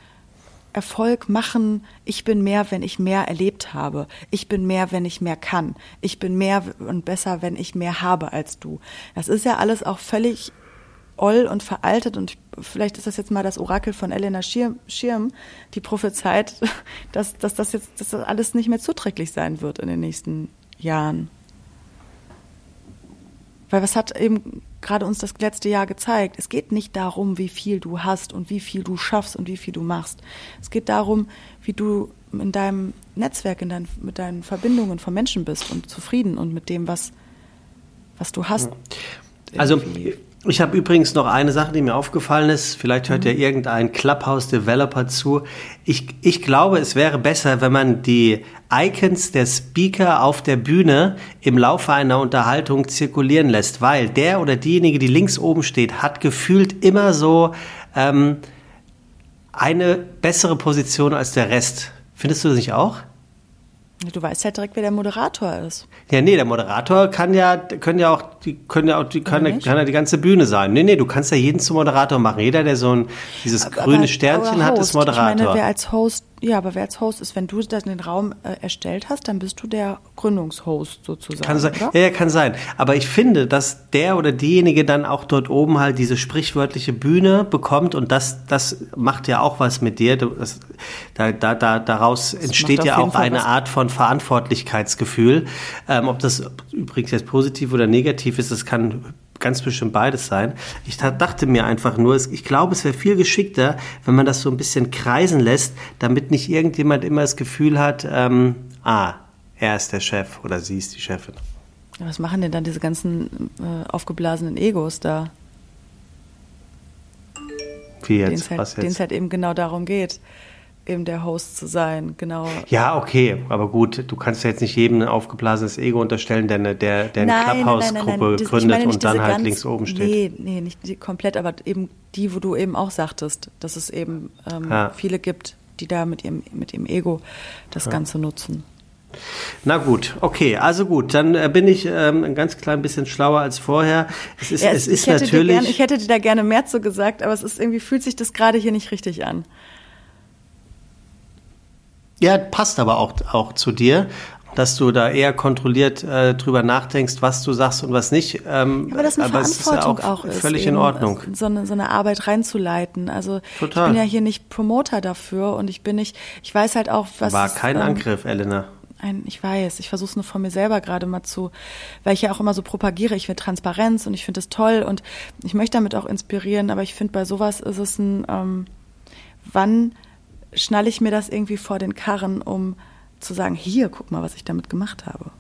Erfolg machen, ich bin mehr, wenn ich mehr erlebt habe. Ich bin mehr, wenn ich mehr kann. Ich bin mehr und besser, wenn ich mehr habe als du. Das ist ja alles auch völlig oll und veraltet und vielleicht ist das jetzt mal das Orakel von Elena Schirm, Schirm die prophezeit, dass, dass das jetzt dass das alles nicht mehr zuträglich sein wird in den nächsten Jahren. Weil was hat eben gerade uns das letzte Jahr gezeigt? Es geht nicht darum, wie viel du hast und wie viel du schaffst und wie viel du machst. Es geht darum, wie du in deinem Netzwerk, in dein, mit deinen Verbindungen von Menschen bist und zufrieden und mit dem, was, was du hast. Also ich habe übrigens noch eine Sache, die mir aufgefallen ist. Vielleicht hört mhm. ja irgendein Clubhouse-Developer zu. Ich, ich glaube, es wäre besser, wenn man die Icons der Speaker auf der Bühne im Laufe einer Unterhaltung zirkulieren lässt, weil der oder diejenige, die links oben steht, hat gefühlt immer so ähm, eine bessere Position als der Rest. Findest du das nicht auch? Du weißt ja direkt, wer der Moderator ist. Ja, nee, der Moderator kann ja, können ja auch, die können ja auch, die können, kann ja die ganze Bühne sein. Nee, nee, du kannst ja jeden zum Moderator machen. Jeder, der so ein, dieses aber, grüne Sternchen aber hat, ist Moderator. Ich meine, wer als Host ja, aber wer als Host ist, wenn du den Raum äh, erstellt hast, dann bist du der Gründungshost sozusagen. Kann sein. Oder? Ja, ja, kann sein. Aber ich finde, dass der oder diejenige dann auch dort oben halt diese sprichwörtliche Bühne bekommt und das, das macht ja auch was mit dir. Das, da, da, da, daraus das entsteht ja auch eine Art von Verantwortlichkeitsgefühl. Ähm, ob das übrigens jetzt positiv oder negativ ist, das kann ganz bestimmt beides sein. Ich dachte mir einfach nur, ich glaube, es wäre viel geschickter, wenn man das so ein bisschen kreisen lässt, damit nicht irgendjemand immer das Gefühl hat, ähm, ah, er ist der Chef oder sie ist die Chefin. Was machen denn dann diese ganzen äh, aufgeblasenen Egos da? Wie jetzt? Halt, Denen es halt eben genau darum geht eben der Host zu sein, genau. Ja, okay, aber gut, du kannst ja jetzt nicht jedem ein aufgeblasenes Ego unterstellen, der eine, der, der eine Clubhouse-Gruppe gründet und dann halt ganz, links oben steht. Nee, nee, nicht komplett, aber eben die, wo du eben auch sagtest, dass es eben ähm, ja. viele gibt, die da mit ihrem, mit ihrem Ego das ja. Ganze nutzen. Na gut, okay, also gut, dann äh, bin ich ähm, ein ganz klein bisschen schlauer als vorher. Es ist, ja, es, es ist natürlich. Gerne, ich hätte dir da gerne mehr zu gesagt, aber es ist irgendwie fühlt sich das gerade hier nicht richtig an. Ja, passt aber auch, auch zu dir, dass du da eher kontrolliert äh, drüber nachdenkst, was du sagst und was nicht. Ähm, aber das eine aber Verantwortung ist ja auch, auch ist, völlig in Ordnung. So eine, so eine Arbeit reinzuleiten. Also Total. ich bin ja hier nicht Promoter dafür und ich bin nicht, ich weiß halt auch, was. War kein ähm, Angriff, Elena. Ein, ich weiß, ich versuche es nur von mir selber gerade mal zu, weil ich ja auch immer so propagiere, ich will Transparenz und ich finde es toll und ich möchte damit auch inspirieren, aber ich finde bei sowas ist es ein, ähm, wann schnalle ich mir das irgendwie vor den Karren, um zu sagen, hier, guck mal, was ich damit gemacht habe.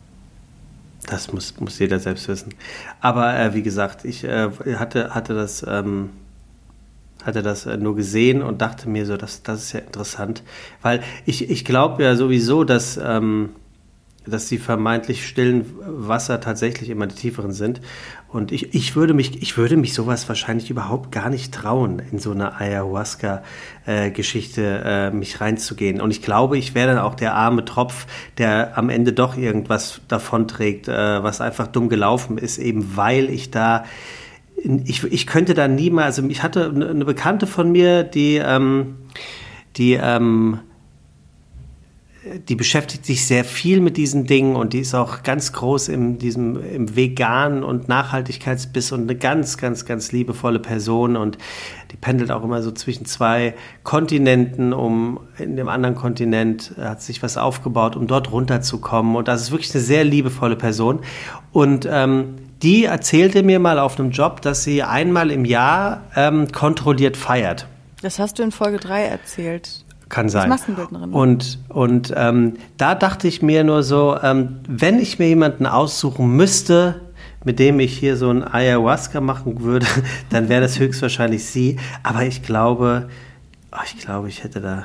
Das muss, muss jeder selbst wissen. Aber äh, wie gesagt, ich äh, hatte, hatte das, ähm, hatte das äh, nur gesehen und dachte mir so, das, das ist ja interessant. Weil ich, ich glaube ja sowieso, dass, ähm, dass die vermeintlich stillen Wasser tatsächlich immer die tieferen sind. Und ich, ich, würde mich, ich würde mich sowas wahrscheinlich überhaupt gar nicht trauen, in so eine Ayahuasca-Geschichte äh, mich reinzugehen. Und ich glaube, ich wäre dann auch der arme Tropf, der am Ende doch irgendwas davonträgt, äh, was einfach dumm gelaufen ist, eben weil ich da ich, ich könnte da niemals, also ich hatte eine Bekannte von mir, die, ähm, die ähm, die beschäftigt sich sehr viel mit diesen Dingen und die ist auch ganz groß in diesem im veganen und Nachhaltigkeitsbiss und eine ganz, ganz, ganz liebevolle Person und die pendelt auch immer so zwischen zwei Kontinenten, um in dem anderen Kontinent hat sich was aufgebaut, um dort runterzukommen und das ist wirklich eine sehr liebevolle Person und ähm, die erzählte mir mal auf einem Job, dass sie einmal im Jahr ähm, kontrolliert feiert. Das hast du in Folge 3 erzählt. Kann sein. Maskenbildnerin. Und, und ähm, da dachte ich mir nur so, ähm, wenn ich mir jemanden aussuchen müsste, mit dem ich hier so ein Ayahuasca machen würde, dann wäre das höchstwahrscheinlich sie. Aber ich glaube, oh, ich glaube, ich hätte da.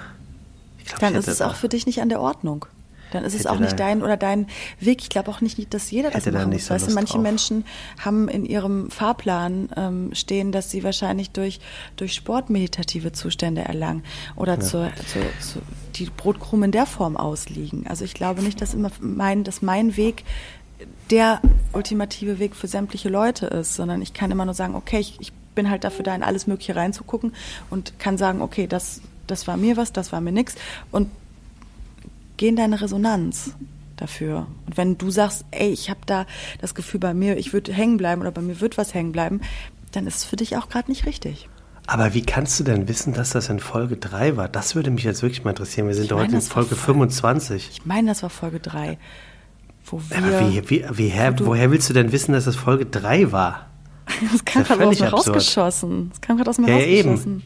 Ich glaub, dann ich ist es auch für dich nicht an der Ordnung. Dann ist es auch nicht dein oder dein Weg. Ich glaube auch nicht, dass jeder das machen muss. So weißt du, manche drauf. Menschen haben in ihrem Fahrplan ähm, stehen, dass sie wahrscheinlich durch, durch Sport meditative Zustände erlangen oder ja. zur, zur, zur, die Brotkrumen in der Form ausliegen. Also ich glaube nicht, dass immer mein, dass mein Weg der ultimative Weg für sämtliche Leute ist, sondern ich kann immer nur sagen, okay, ich, ich bin halt dafür da, in alles Mögliche reinzugucken und kann sagen, okay, das, das war mir was, das war mir nichts. Und geh in deine Resonanz dafür. Und wenn du sagst, ey, ich habe da das Gefühl bei mir, ich würde hängen bleiben oder bei mir wird was hängen bleiben, dann ist es für dich auch gerade nicht richtig. Aber wie kannst du denn wissen, dass das in Folge 3 war? Das würde mich jetzt wirklich mal interessieren. Wir sind ich heute in Folge 25. Ich meine, das war Folge 3. wo wir. Aber wie, wie, wie, her, du- woher willst du denn wissen, dass das Folge 3 war? Das kam gerade aus mir absurd. rausgeschossen. Das kam gerade aus mir Ja, ja, eben.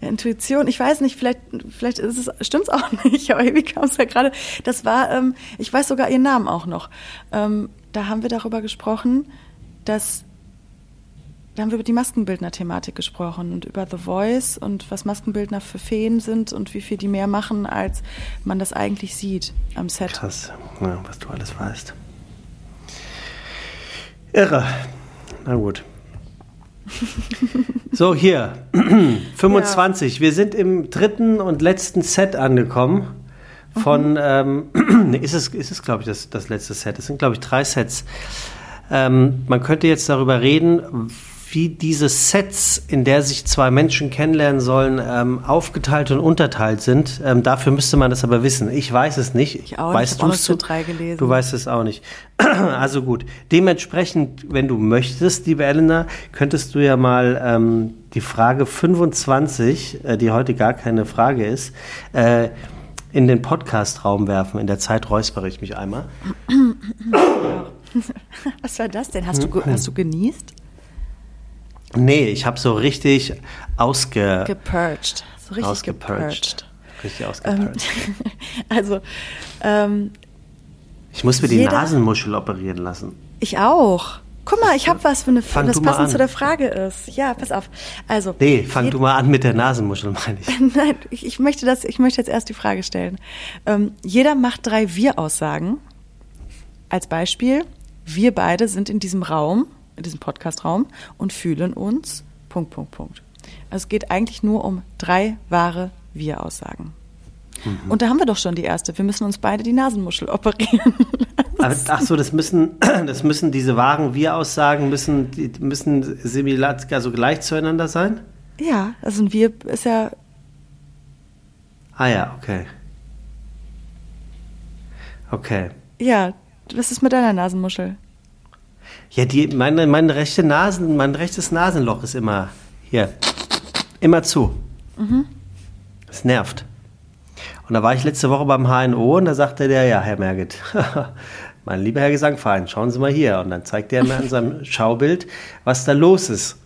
Intuition, ich weiß nicht, vielleicht, vielleicht ist es, stimmt's auch nicht, aber irgendwie kam es ja gerade. Das war, ähm, ich weiß sogar ihren Namen auch noch. Ähm, da haben wir darüber gesprochen, dass da haben wir über die Maskenbildner-Thematik gesprochen und über The Voice und was Maskenbildner für Feen sind und wie viel die mehr machen, als man das eigentlich sieht am Set. Krass, ja, was du alles weißt. Irre. Na gut. So, hier. 25. Wir sind im dritten und letzten Set angekommen. Von, ähm, nee, ist es, ist es glaube ich, das, das letzte Set. Es sind, glaube ich, drei Sets. Ähm, man könnte jetzt darüber reden, wie diese Sets, in der sich zwei Menschen kennenlernen sollen, ähm, aufgeteilt und unterteilt sind. Ähm, dafür müsste man das aber wissen. Ich weiß es nicht. Ich auch nicht. Weißt Ich hab auch nur du's Set zu- drei gelesen. Du weißt es auch nicht. Also gut. Dementsprechend, wenn du möchtest, liebe Elena, könntest du ja mal ähm, die Frage 25, äh, die heute gar keine Frage ist, äh, in den Podcast-Raum werfen. In der Zeit räuspere ich mich einmal. Was war das denn? Hast du, ge- hast du genießt? Nee, ich habe so richtig ausge Gepurged. So richtig ausgepurged. gepurged. Richtig Ähm, ausgepurged. also, ähm, ich muss mir die Nasenmuschel operieren lassen. ich auch. Guck mal, ich habe was, für eine, Fang das passend zu der Frage ist. Ja, pass auf. Also, Nee, fang du mal an mit der Nasenmuschel, meine ich. Nein, ich, ich möchte das, ich möchte jetzt erst die Frage stellen. Ähm, jeder macht drei Wir-Aussagen. Als Beispiel, wir beide sind in diesem Raum, in diesem Podcast-Raum und fühlen uns. Punkt, Punkt, Punkt. Also es geht eigentlich nur um drei wahre Wir-Aussagen. Und da haben wir doch schon die erste. Wir müssen uns beide die Nasenmuschel operieren. Aber, ach so, das müssen, das müssen diese wahren Wir-Aussagen müssen, müssen similar, also gleich zueinander sein? ja, also ein Wir ist ja Ah ja, okay. Okay. Ja, was ist mit deiner Nasenmuschel? Ja, die, meine, meine rechte Nasen, mein rechtes Nasenloch ist immer hier, immer zu. Das nervt. Und da war ich letzte Woche beim HNO und da sagte der, ja, Herr Merget, mein lieber Herr Gesangverein, schauen Sie mal hier. Und dann zeigt er mir an seinem Schaubild, was da los ist.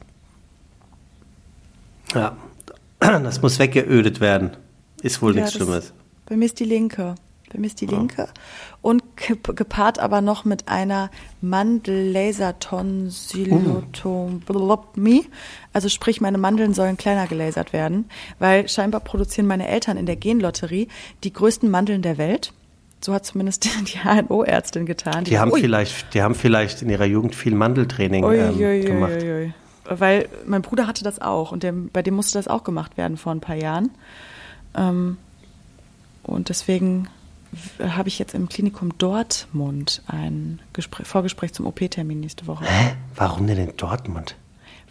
Ja, das muss weggeödet werden. Ist wohl Ja, nichts Schlimmes. Bei mir ist die linke. Bei mir ist die linke. Und ge- gepaart aber noch mit einer Mandellasertonsillotomie. Also sprich, meine Mandeln sollen kleiner gelasert werden, weil scheinbar produzieren meine Eltern in der Genlotterie die größten Mandeln der Welt. So hat zumindest die HNO-Ärztin getan. Die haben, Ui. vielleicht, die haben vielleicht in ihrer Jugend viel Mandeltraining Ui, ähm, ui, gemacht. Weil mein Bruder hatte das auch und dem, bei dem musste das auch gemacht werden vor ein paar Jahren. Ähm, und deswegen habe ich jetzt im Klinikum Dortmund ein Gespräch, Vorgespräch zum OP-Termin nächste Woche. Hä? Warum denn in Dortmund?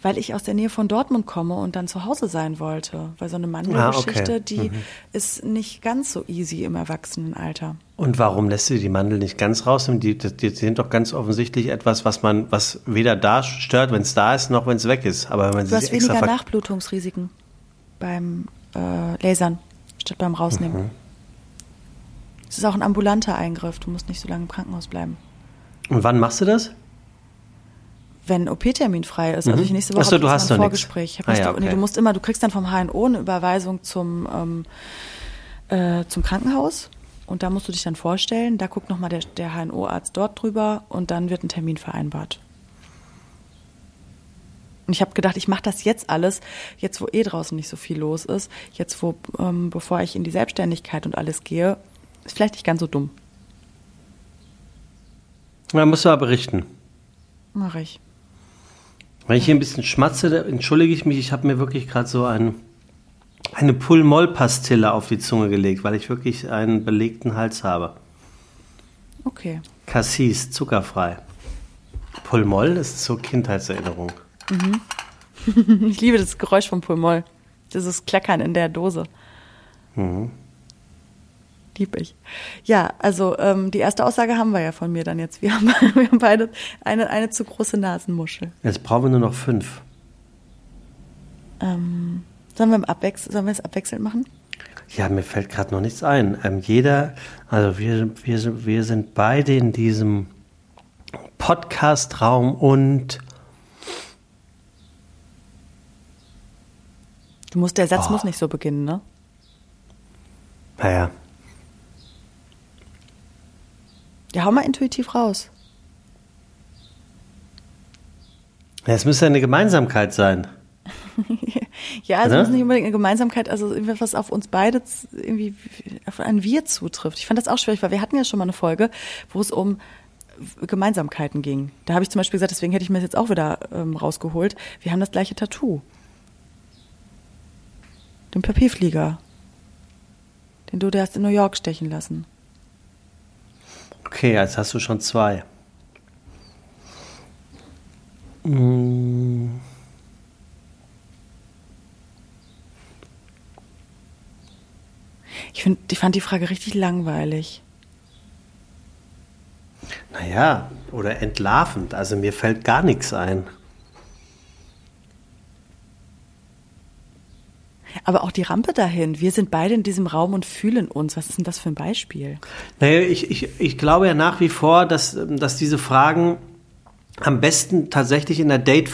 Weil ich aus der Nähe von Dortmund komme und dann zu Hause sein wollte. Weil so eine Mandelgeschichte, Ah, okay. die ist nicht ganz so easy im Erwachsenenalter. Und warum lässt du die Mandel nicht ganz raus? Die, die, die sind doch ganz offensichtlich etwas, was man, was weder da stört, wenn es da ist, noch wenn es weg ist. Aber wenn man Du hast weniger Nachblutungsrisiken beim äh, Lasern statt beim Rausnehmen. Mhm. Es ist auch ein ambulanter Eingriff. Du musst nicht so lange im Krankenhaus bleiben. Und wann machst du das? Wenn ein OP-Termin frei ist, also ich nächste Woche Ach so, hab ich du hast ein. Vorgespräch. Ah ja, Woche- nee, okay. du musst immer, du kriegst dann vom HNO eine Überweisung zum ähm, äh, zum Krankenhaus und da musst du dich dann vorstellen. Da guckt nochmal der, der HNO-Arzt dort drüber und dann wird ein Termin vereinbart. Und ich habe gedacht, ich mache das jetzt alles, jetzt wo eh draußen nicht so viel los ist, jetzt wo, ähm, bevor ich in die Selbstständigkeit und alles gehe, ist vielleicht nicht ganz so dumm. Da musst du aber berichten. Mache ich. Wenn ich hier ein bisschen schmatze, entschuldige ich mich. Ich habe mir wirklich gerade so ein, eine Pulmol-Pastille auf die Zunge gelegt, weil ich wirklich einen belegten Hals habe. Okay. Cassis, zuckerfrei. Pulmol ist so Kindheitserinnerung. Ich liebe das Geräusch vom Pulmoll. Dieses Kleckern in der Dose. Lieb ich. Ja, also ähm, die erste Aussage haben wir ja von mir dann jetzt. Wir haben, wir haben beide eine, eine zu große Nasenmuschel. Jetzt brauchen wir nur noch fünf. Ähm, sollen, wir im Abwechsel, sollen wir es abwechselnd machen? Ja, mir fällt gerade noch nichts ein. Ähm, jeder, also wir, wir, wir sind beide in diesem Podcast-Raum und Du musst, der Satz oh. muss nicht so beginnen, ne? Naja. Ja, hau mal intuitiv raus. Ja, es müsste eine Gemeinsamkeit sein. ja, also es muss nicht unbedingt eine Gemeinsamkeit, also irgendwas, was auf uns beide irgendwie auf ein Wir zutrifft. Ich fand das auch schwierig, weil wir hatten ja schon mal eine Folge, wo es um Gemeinsamkeiten ging. Da habe ich zum Beispiel gesagt, deswegen hätte ich mir das jetzt auch wieder ähm, rausgeholt. Wir haben das gleiche Tattoo. Den Papierflieger. Den du dir hast in New York stechen lassen. Okay, jetzt hast du schon zwei. Ich, find, ich fand die Frage richtig langweilig. Naja, oder entlarvend. Also mir fällt gar nichts ein. Aber auch die Rampe dahin. Wir sind beide in diesem Raum und fühlen uns. Was ist denn das für ein Beispiel? Naja, ich, ich, ich glaube ja nach wie vor, dass, dass diese Fragen am besten tatsächlich in der Date,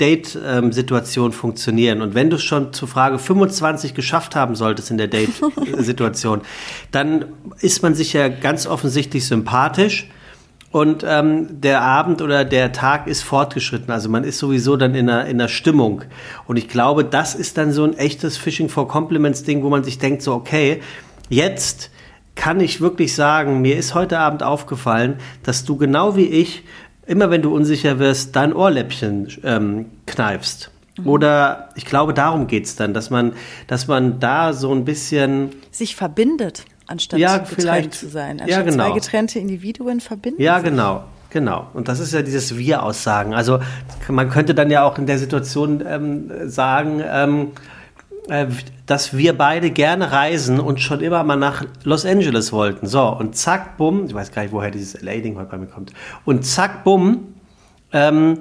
Date-Situation ähm, funktionieren. Und wenn du es schon zur Frage 25 geschafft haben solltest in der Date-Situation, dann ist man sich ja ganz offensichtlich sympathisch. Und ähm, der Abend oder der Tag ist fortgeschritten. Also man ist sowieso dann in einer, in einer Stimmung. Und ich glaube, das ist dann so ein echtes Fishing for Compliments Ding, wo man sich denkt, so, okay, jetzt kann ich wirklich sagen, mir ist heute Abend aufgefallen, dass du genau wie ich immer wenn du unsicher wirst, dein Ohrläppchen ähm, kneifst. Mhm. Oder ich glaube, darum geht es dann, dass man, dass man da so ein bisschen sich verbindet, anstatt ja, getrennt zu sein. Anstatt ja, genau. zwei getrennte Individuen verbinden. Ja, genau. Genau. Und das ist ja dieses Wir-Aussagen. Also man könnte dann ja auch in der Situation ähm, sagen, ähm, äh, dass wir beide gerne reisen und schon immer mal nach Los Angeles wollten. So, und zack, bumm, ich weiß gar nicht, woher dieses LA-Ding heute bei mir kommt. Und zack, bumm, ähm,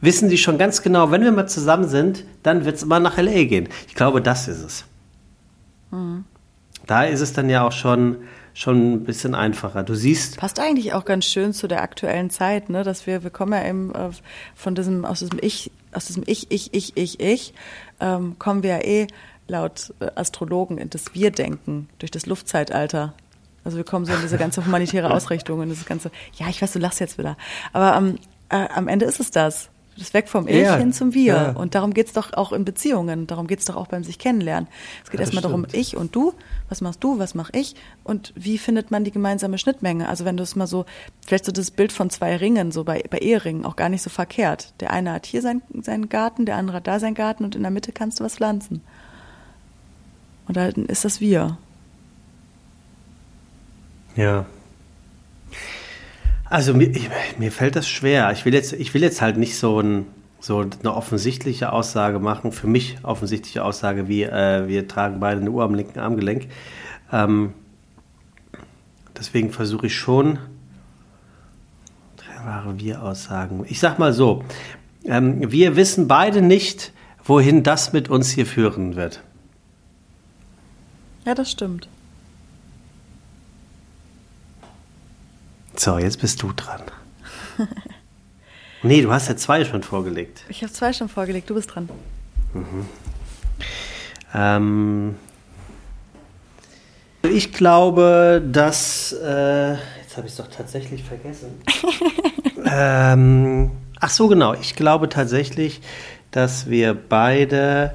wissen die schon ganz genau, wenn wir mal zusammen sind, dann wird es immer nach LA gehen. Ich glaube, das ist es. Mhm. Da ist es dann ja auch schon, schon ein bisschen einfacher. Du siehst. Passt eigentlich auch ganz schön zu der aktuellen Zeit, ne? Dass wir, wir kommen ja eben äh, von diesem, aus diesem Ich, aus diesem Ich, Ich, Ich, Ich, Ich, ähm, kommen wir ja eh laut äh, Astrologen in das Wir-Denken durch das Luftzeitalter. Also wir kommen so in diese ganze humanitäre Ausrichtung und das ganze, ja, ich weiß, du lachst jetzt wieder. Aber ähm, äh, am Ende ist es das. Das weg vom Ich ja, hin zum Wir. Ja. Und darum geht's doch auch in Beziehungen. Darum geht's doch auch beim sich kennenlernen. Es geht ja, erstmal darum, ich und du. Was machst du, was mach ich? Und wie findet man die gemeinsame Schnittmenge? Also wenn du es mal so, vielleicht so das Bild von zwei Ringen, so bei, bei Eheringen, auch gar nicht so verkehrt. Der eine hat hier sein, seinen Garten, der andere hat da seinen Garten und in der Mitte kannst du was pflanzen. Und dann ist das Wir. Ja. Also mir, mir fällt das schwer. Ich will jetzt, ich will jetzt halt nicht so, ein, so eine offensichtliche Aussage machen, für mich offensichtliche Aussage, wie äh, wir tragen beide eine Uhr am linken Armgelenk. Ähm, deswegen versuche ich schon, wahre Wir-Aussagen. Ich sag mal so, ähm, wir wissen beide nicht, wohin das mit uns hier führen wird. Ja, das stimmt. So, jetzt bist du dran. nee, du hast ja zwei schon vorgelegt. Ich habe zwei schon vorgelegt, du bist dran. Mhm. Ähm, ich glaube, dass. Äh, jetzt habe ich es doch tatsächlich vergessen. ähm, ach so, genau. Ich glaube tatsächlich, dass wir beide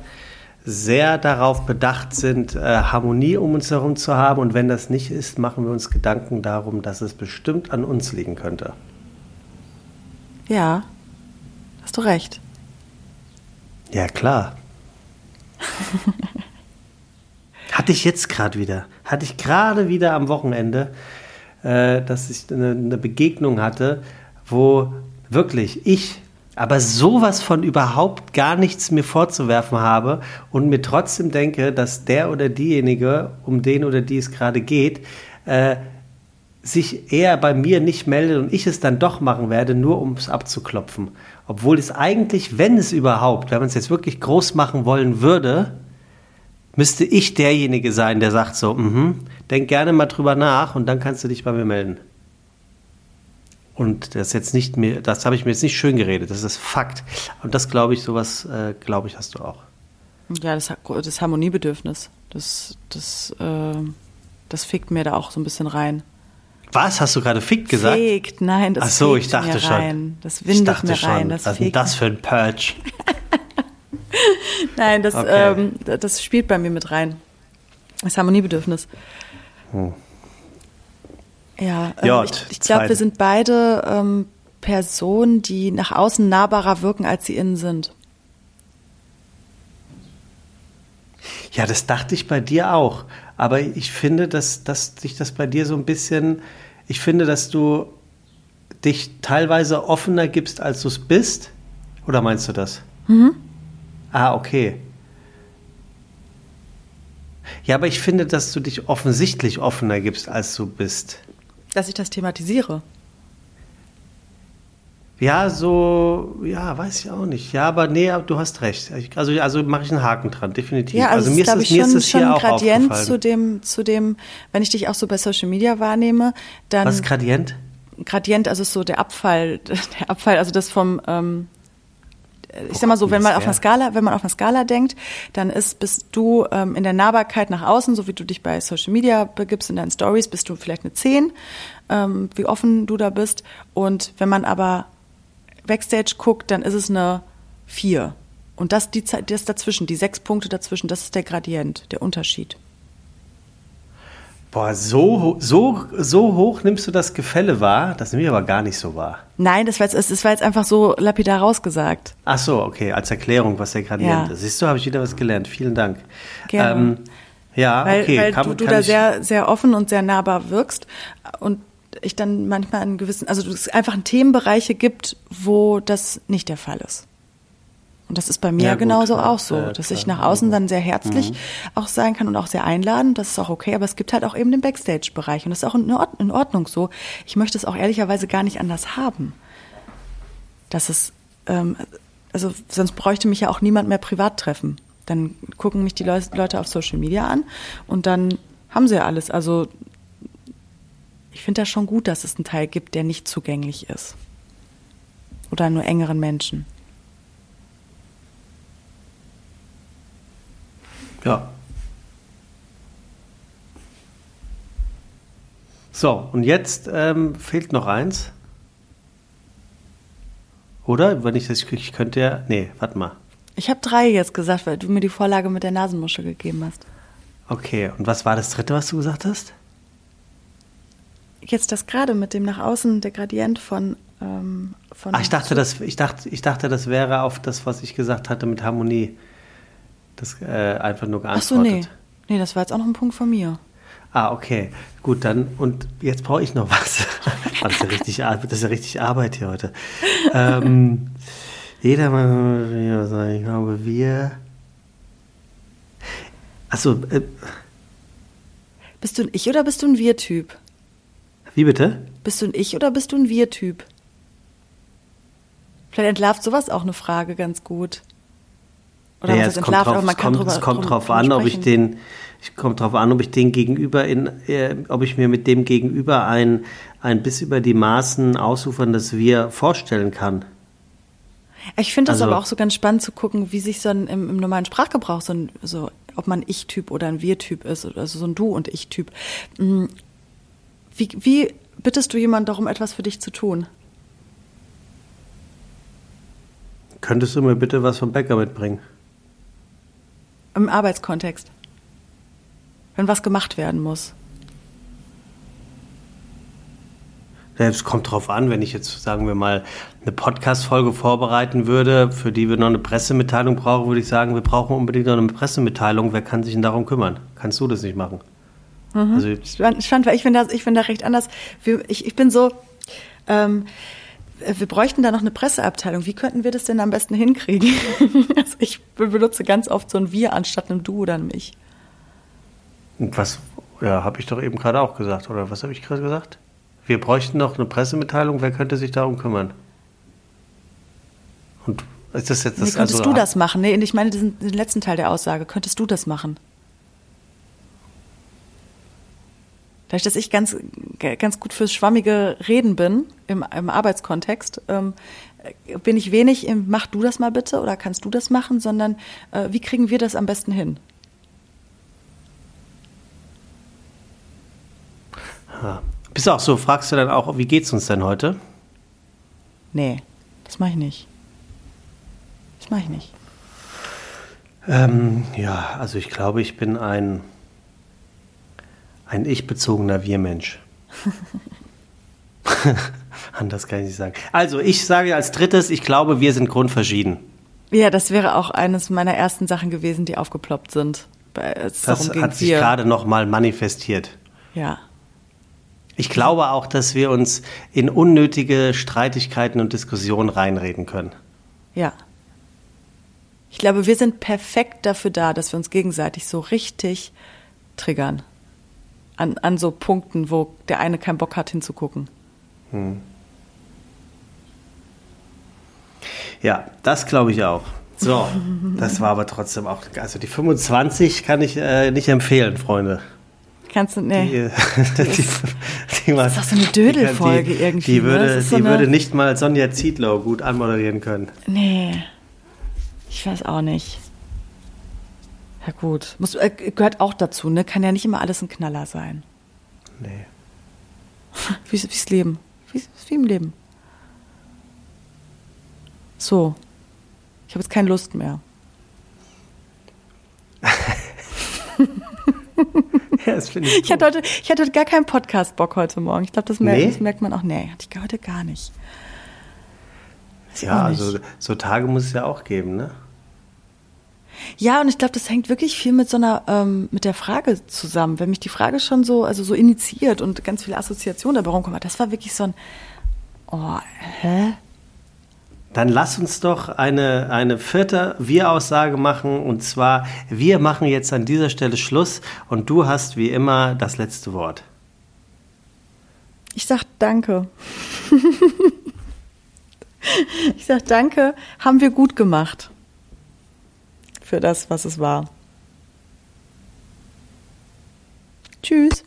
sehr darauf bedacht sind, äh, Harmonie um uns herum zu haben. Und wenn das nicht ist, machen wir uns Gedanken darum, dass es bestimmt an uns liegen könnte. Ja, hast du recht. Ja, klar. Hatte ich jetzt gerade wieder. Hatte ich gerade wieder am Wochenende, äh, dass ich eine, eine Begegnung hatte, wo wirklich ich aber sowas von überhaupt gar nichts mir vorzuwerfen habe und mir trotzdem denke, dass der oder diejenige, um den oder die es gerade geht, äh, sich eher bei mir nicht meldet und ich es dann doch machen werde, nur um es abzuklopfen. Obwohl es eigentlich, wenn es überhaupt, wenn man es jetzt wirklich groß machen wollen würde, müsste ich derjenige sein, der sagt so, mhm, denk gerne mal drüber nach und dann kannst du dich bei mir melden. Und das jetzt nicht mehr, das habe ich mir jetzt nicht schön geredet, das ist Fakt. Und das glaube ich, sowas, äh, glaube ich, hast du auch. Ja, das, das Harmoniebedürfnis, das, das, äh, das fickt mir da auch so ein bisschen rein. Was? Hast du gerade fickt gesagt? Fickt, nein, das Ach so, ich dachte mir schon. rein. Das windet ich dachte mir schon, rein. Das was ist denn das für ein Purge? Nein, das, Okay. ähm, das spielt bei mir mit rein. Das Harmoniebedürfnis. Hm. Ja, ähm, ich, ich glaube, wir sind beide ähm, Personen, die nach außen nahbarer wirken, als sie innen sind. Ja, das dachte ich bei dir auch. Aber ich finde, dass, dass sich das bei dir so ein bisschen, ich finde, dass du dich teilweise offener gibst, als du es bist. Oder meinst du das? Mhm. Ah, okay. Ja, aber ich finde, dass du dich offensichtlich offener gibst, als du bist. Dass ich das thematisiere. Ja, so, ja, weiß ich auch nicht. Ja, aber nee, du hast recht. Also, also mache ich einen Haken dran, definitiv. Ja, also, mir es ist, es- ich, mir ist schon, es schon hier ein auch Gradient aufgefallen. zu dem, zu dem, wenn ich dich auch so bei Social Media wahrnehme, dann Was ist Gradient? Gradient, also ist so der Abfall, der Abfall, also das vom, ähm, ich sag mal so, wenn man auf einer Skala, wenn man auf einer Skala denkt, dann ist, bist du ähm, in der Nahbarkeit nach außen, so wie du dich bei Social Media begibst in deinen Stories, bist du vielleicht eine 10, ähm, wie offen du da bist. Und wenn man aber Backstage guckt, dann ist es eine 4. Und das, die Zeit, das dazwischen, die sechs Punkte dazwischen, das ist der Gradient, der Unterschied. Boah, so, so, so hoch nimmst du das Gefälle wahr? Das nehme ich aber gar nicht so wahr. Nein, das war jetzt, das war jetzt einfach so lapidar rausgesagt. Ach so, okay, als Erklärung, was der Gradient Ja. ist. Siehst du, habe ich wieder was gelernt. Vielen Dank. Gerne. Ähm, ja, weil, okay. weil kann, du, du kann da sehr, sehr offen und sehr nahbar wirkst und ich dann manchmal einen gewissen, also es einfach Themenbereiche gibt, wo das nicht der Fall ist. Und das ist bei mir Ja, gut, genauso ja, auch so, ja, dass klar. ich nach außen dann sehr herzlich Mhm. auch sein kann und auch sehr einladend, das ist auch okay, aber es gibt halt auch eben den Backstage-Bereich und das ist auch in Ord- in Ordnung so. Ich möchte es auch ehrlicherweise gar nicht anders haben. Dass es, ähm, also sonst bräuchte mich ja auch niemand mehr privat treffen. Dann gucken mich die Leu Leute auf Social Media an und dann haben sie ja alles. Also ich finde das schon gut, dass es einen Teil gibt, der nicht zugänglich ist. Oder nur engeren Menschen. Ja. So, und jetzt ähm, fehlt noch eins. Oder? Wenn ich das, ich könnte ja. Nee, warte mal. Ich habe drei jetzt gesagt, weil du mir die Vorlage mit der Nasenmuschel gegeben hast. Okay, und was war das dritte, was du gesagt hast? Jetzt das gerade mit dem nach außen, der Gradient von. Ähm, von Ach, ich dachte, das, ich, dachte, ich dachte, das wäre auf das, was ich gesagt hatte mit Harmonie. Das äh, einfach nur Ach so, geantwortet. nee. Nee, das war jetzt auch noch ein Punkt von mir. Ah, okay. Gut, dann, und jetzt brauche ich noch was. das, ist ja richtig, das ist ja richtig Arbeit hier heute. ähm, jeder ich glaube, wir. Achso, äh, Bist du ein Ich oder bist du ein Wir-Typ? wie bitte? Bist du ein Ich oder bist du ein Wir-Typ? Vielleicht entlarvt sowas auch eine Frage ganz gut. Oder Naja, es heißt kommt entlarvt, drauf, es kommt, drüber es kommt drum- drauf an, ob ich den, ich kommt drauf an, ob ich den Gegenüber in, äh, ob ich mir mit dem Gegenüber ein, ein bis über die Maßen ausuferndes Wir vorstellen kann. Ich finde das Also- aber auch so ganz spannend zu gucken, wie sich so ein, im, im normalen Sprachgebrauch so, ein, so ob man Ich-Typ oder ein Wir-Typ ist, also so ein Du- und Ich-Typ. Mm, Wie, wie bittest du jemanden darum, etwas für dich zu tun? Könntest du mir bitte was vom Bäcker mitbringen? Im Arbeitskontext. Wenn was gemacht werden muss. Es kommt drauf an, wenn ich jetzt, sagen wir mal, eine Podcast-Folge vorbereiten würde, für die wir noch eine Pressemitteilung brauchen, würde ich sagen, wir brauchen unbedingt noch eine Pressemitteilung. Wer kann sich denn darum kümmern? Kannst du das nicht machen? Also, Spannend, spannend, weil ich finde das, ich finde da recht anders. Ich, ich bin so, ähm, wir bräuchten da noch eine Presseabteilung. Wie könnten wir das denn am besten hinkriegen? also ich benutze ganz oft so ein Wir anstatt einem Du oder einem Ich. und was, ja, habe ich doch eben gerade auch gesagt, oder was habe ich gerade gesagt? Wir bräuchten noch eine Pressemitteilung, wer könnte sich darum kümmern? Und ist das jetzt Nee, das könntest also, du das machen? Nee, ich meine den letzten Teil der Aussage. Könntest du das machen? Dadurch, dass ich ganz, ganz gut fürs schwammige Reden bin im, im Arbeitskontext, ähm, bin ich wenig im Mach du das mal bitte oder kannst du das machen, sondern äh, wie kriegen wir das am besten hin? Ja. Bist du auch so, fragst du dann auch, wie geht's uns denn heute? Nee, das mache ich nicht. Das mache ich nicht. Ähm, ja, also ich glaube, ich bin ein, ein ich-bezogener Wir-Mensch. Anders kann ich nicht sagen. Also, ich sage als drittes, ich glaube, wir sind grundverschieden. Ja, das wäre auch eines meiner ersten Sachen gewesen, die aufgeploppt sind. Das hat sich gerade noch mal manifestiert. Ja. Ich glaube auch, dass wir uns in unnötige Streitigkeiten und Diskussionen reinreden können. Ja. Ich glaube, wir sind perfekt dafür da, dass wir uns gegenseitig so richtig triggern. An, an so Punkten, wo der eine keinen Bock hat hinzugucken. Hm. Ja, das glaube ich auch. So, das war aber trotzdem auch, also die 25 kann ich äh, nicht empfehlen, Freunde. Kannst du, nee. Die, die, die, die das ist doch so eine Dödelfolge irgendwie. Die, ne? würde, so die eine... würde nicht mal Sonja Zietlow gut anmoderieren können. Nee, ich weiß auch nicht. Ja gut, Muss, äh, gehört auch dazu, ne? Kann ja nicht immer alles ein Knaller sein. Nee. Wie, wie's Leben. Wie, wie im Leben. So. Ich habe jetzt keine Lust mehr. ja, das ich, ich, hatte heute, ich hatte heute gar keinen Podcast-Bock heute Morgen. Ich glaube, das, nee? das, merkt man auch. Nee, hatte ich heute gar nicht. Weiß ja, also so Tage muss es ja auch geben, ne? Ja, und ich glaube, das hängt wirklich viel mit so einer, ähm, mit der Frage zusammen. Wenn mich die Frage schon so, also so initiiert und ganz viele Assoziationen dabei rumkommen, das war wirklich so ein, oh, hä? Dann lass uns doch eine, eine vierte Wir-Aussage machen. Und zwar, wir machen jetzt an dieser Stelle Schluss und du hast wie immer das letzte Wort. Ich sag Danke. ich sag Danke, haben wir gut gemacht. Für das, was es war. Tschüss.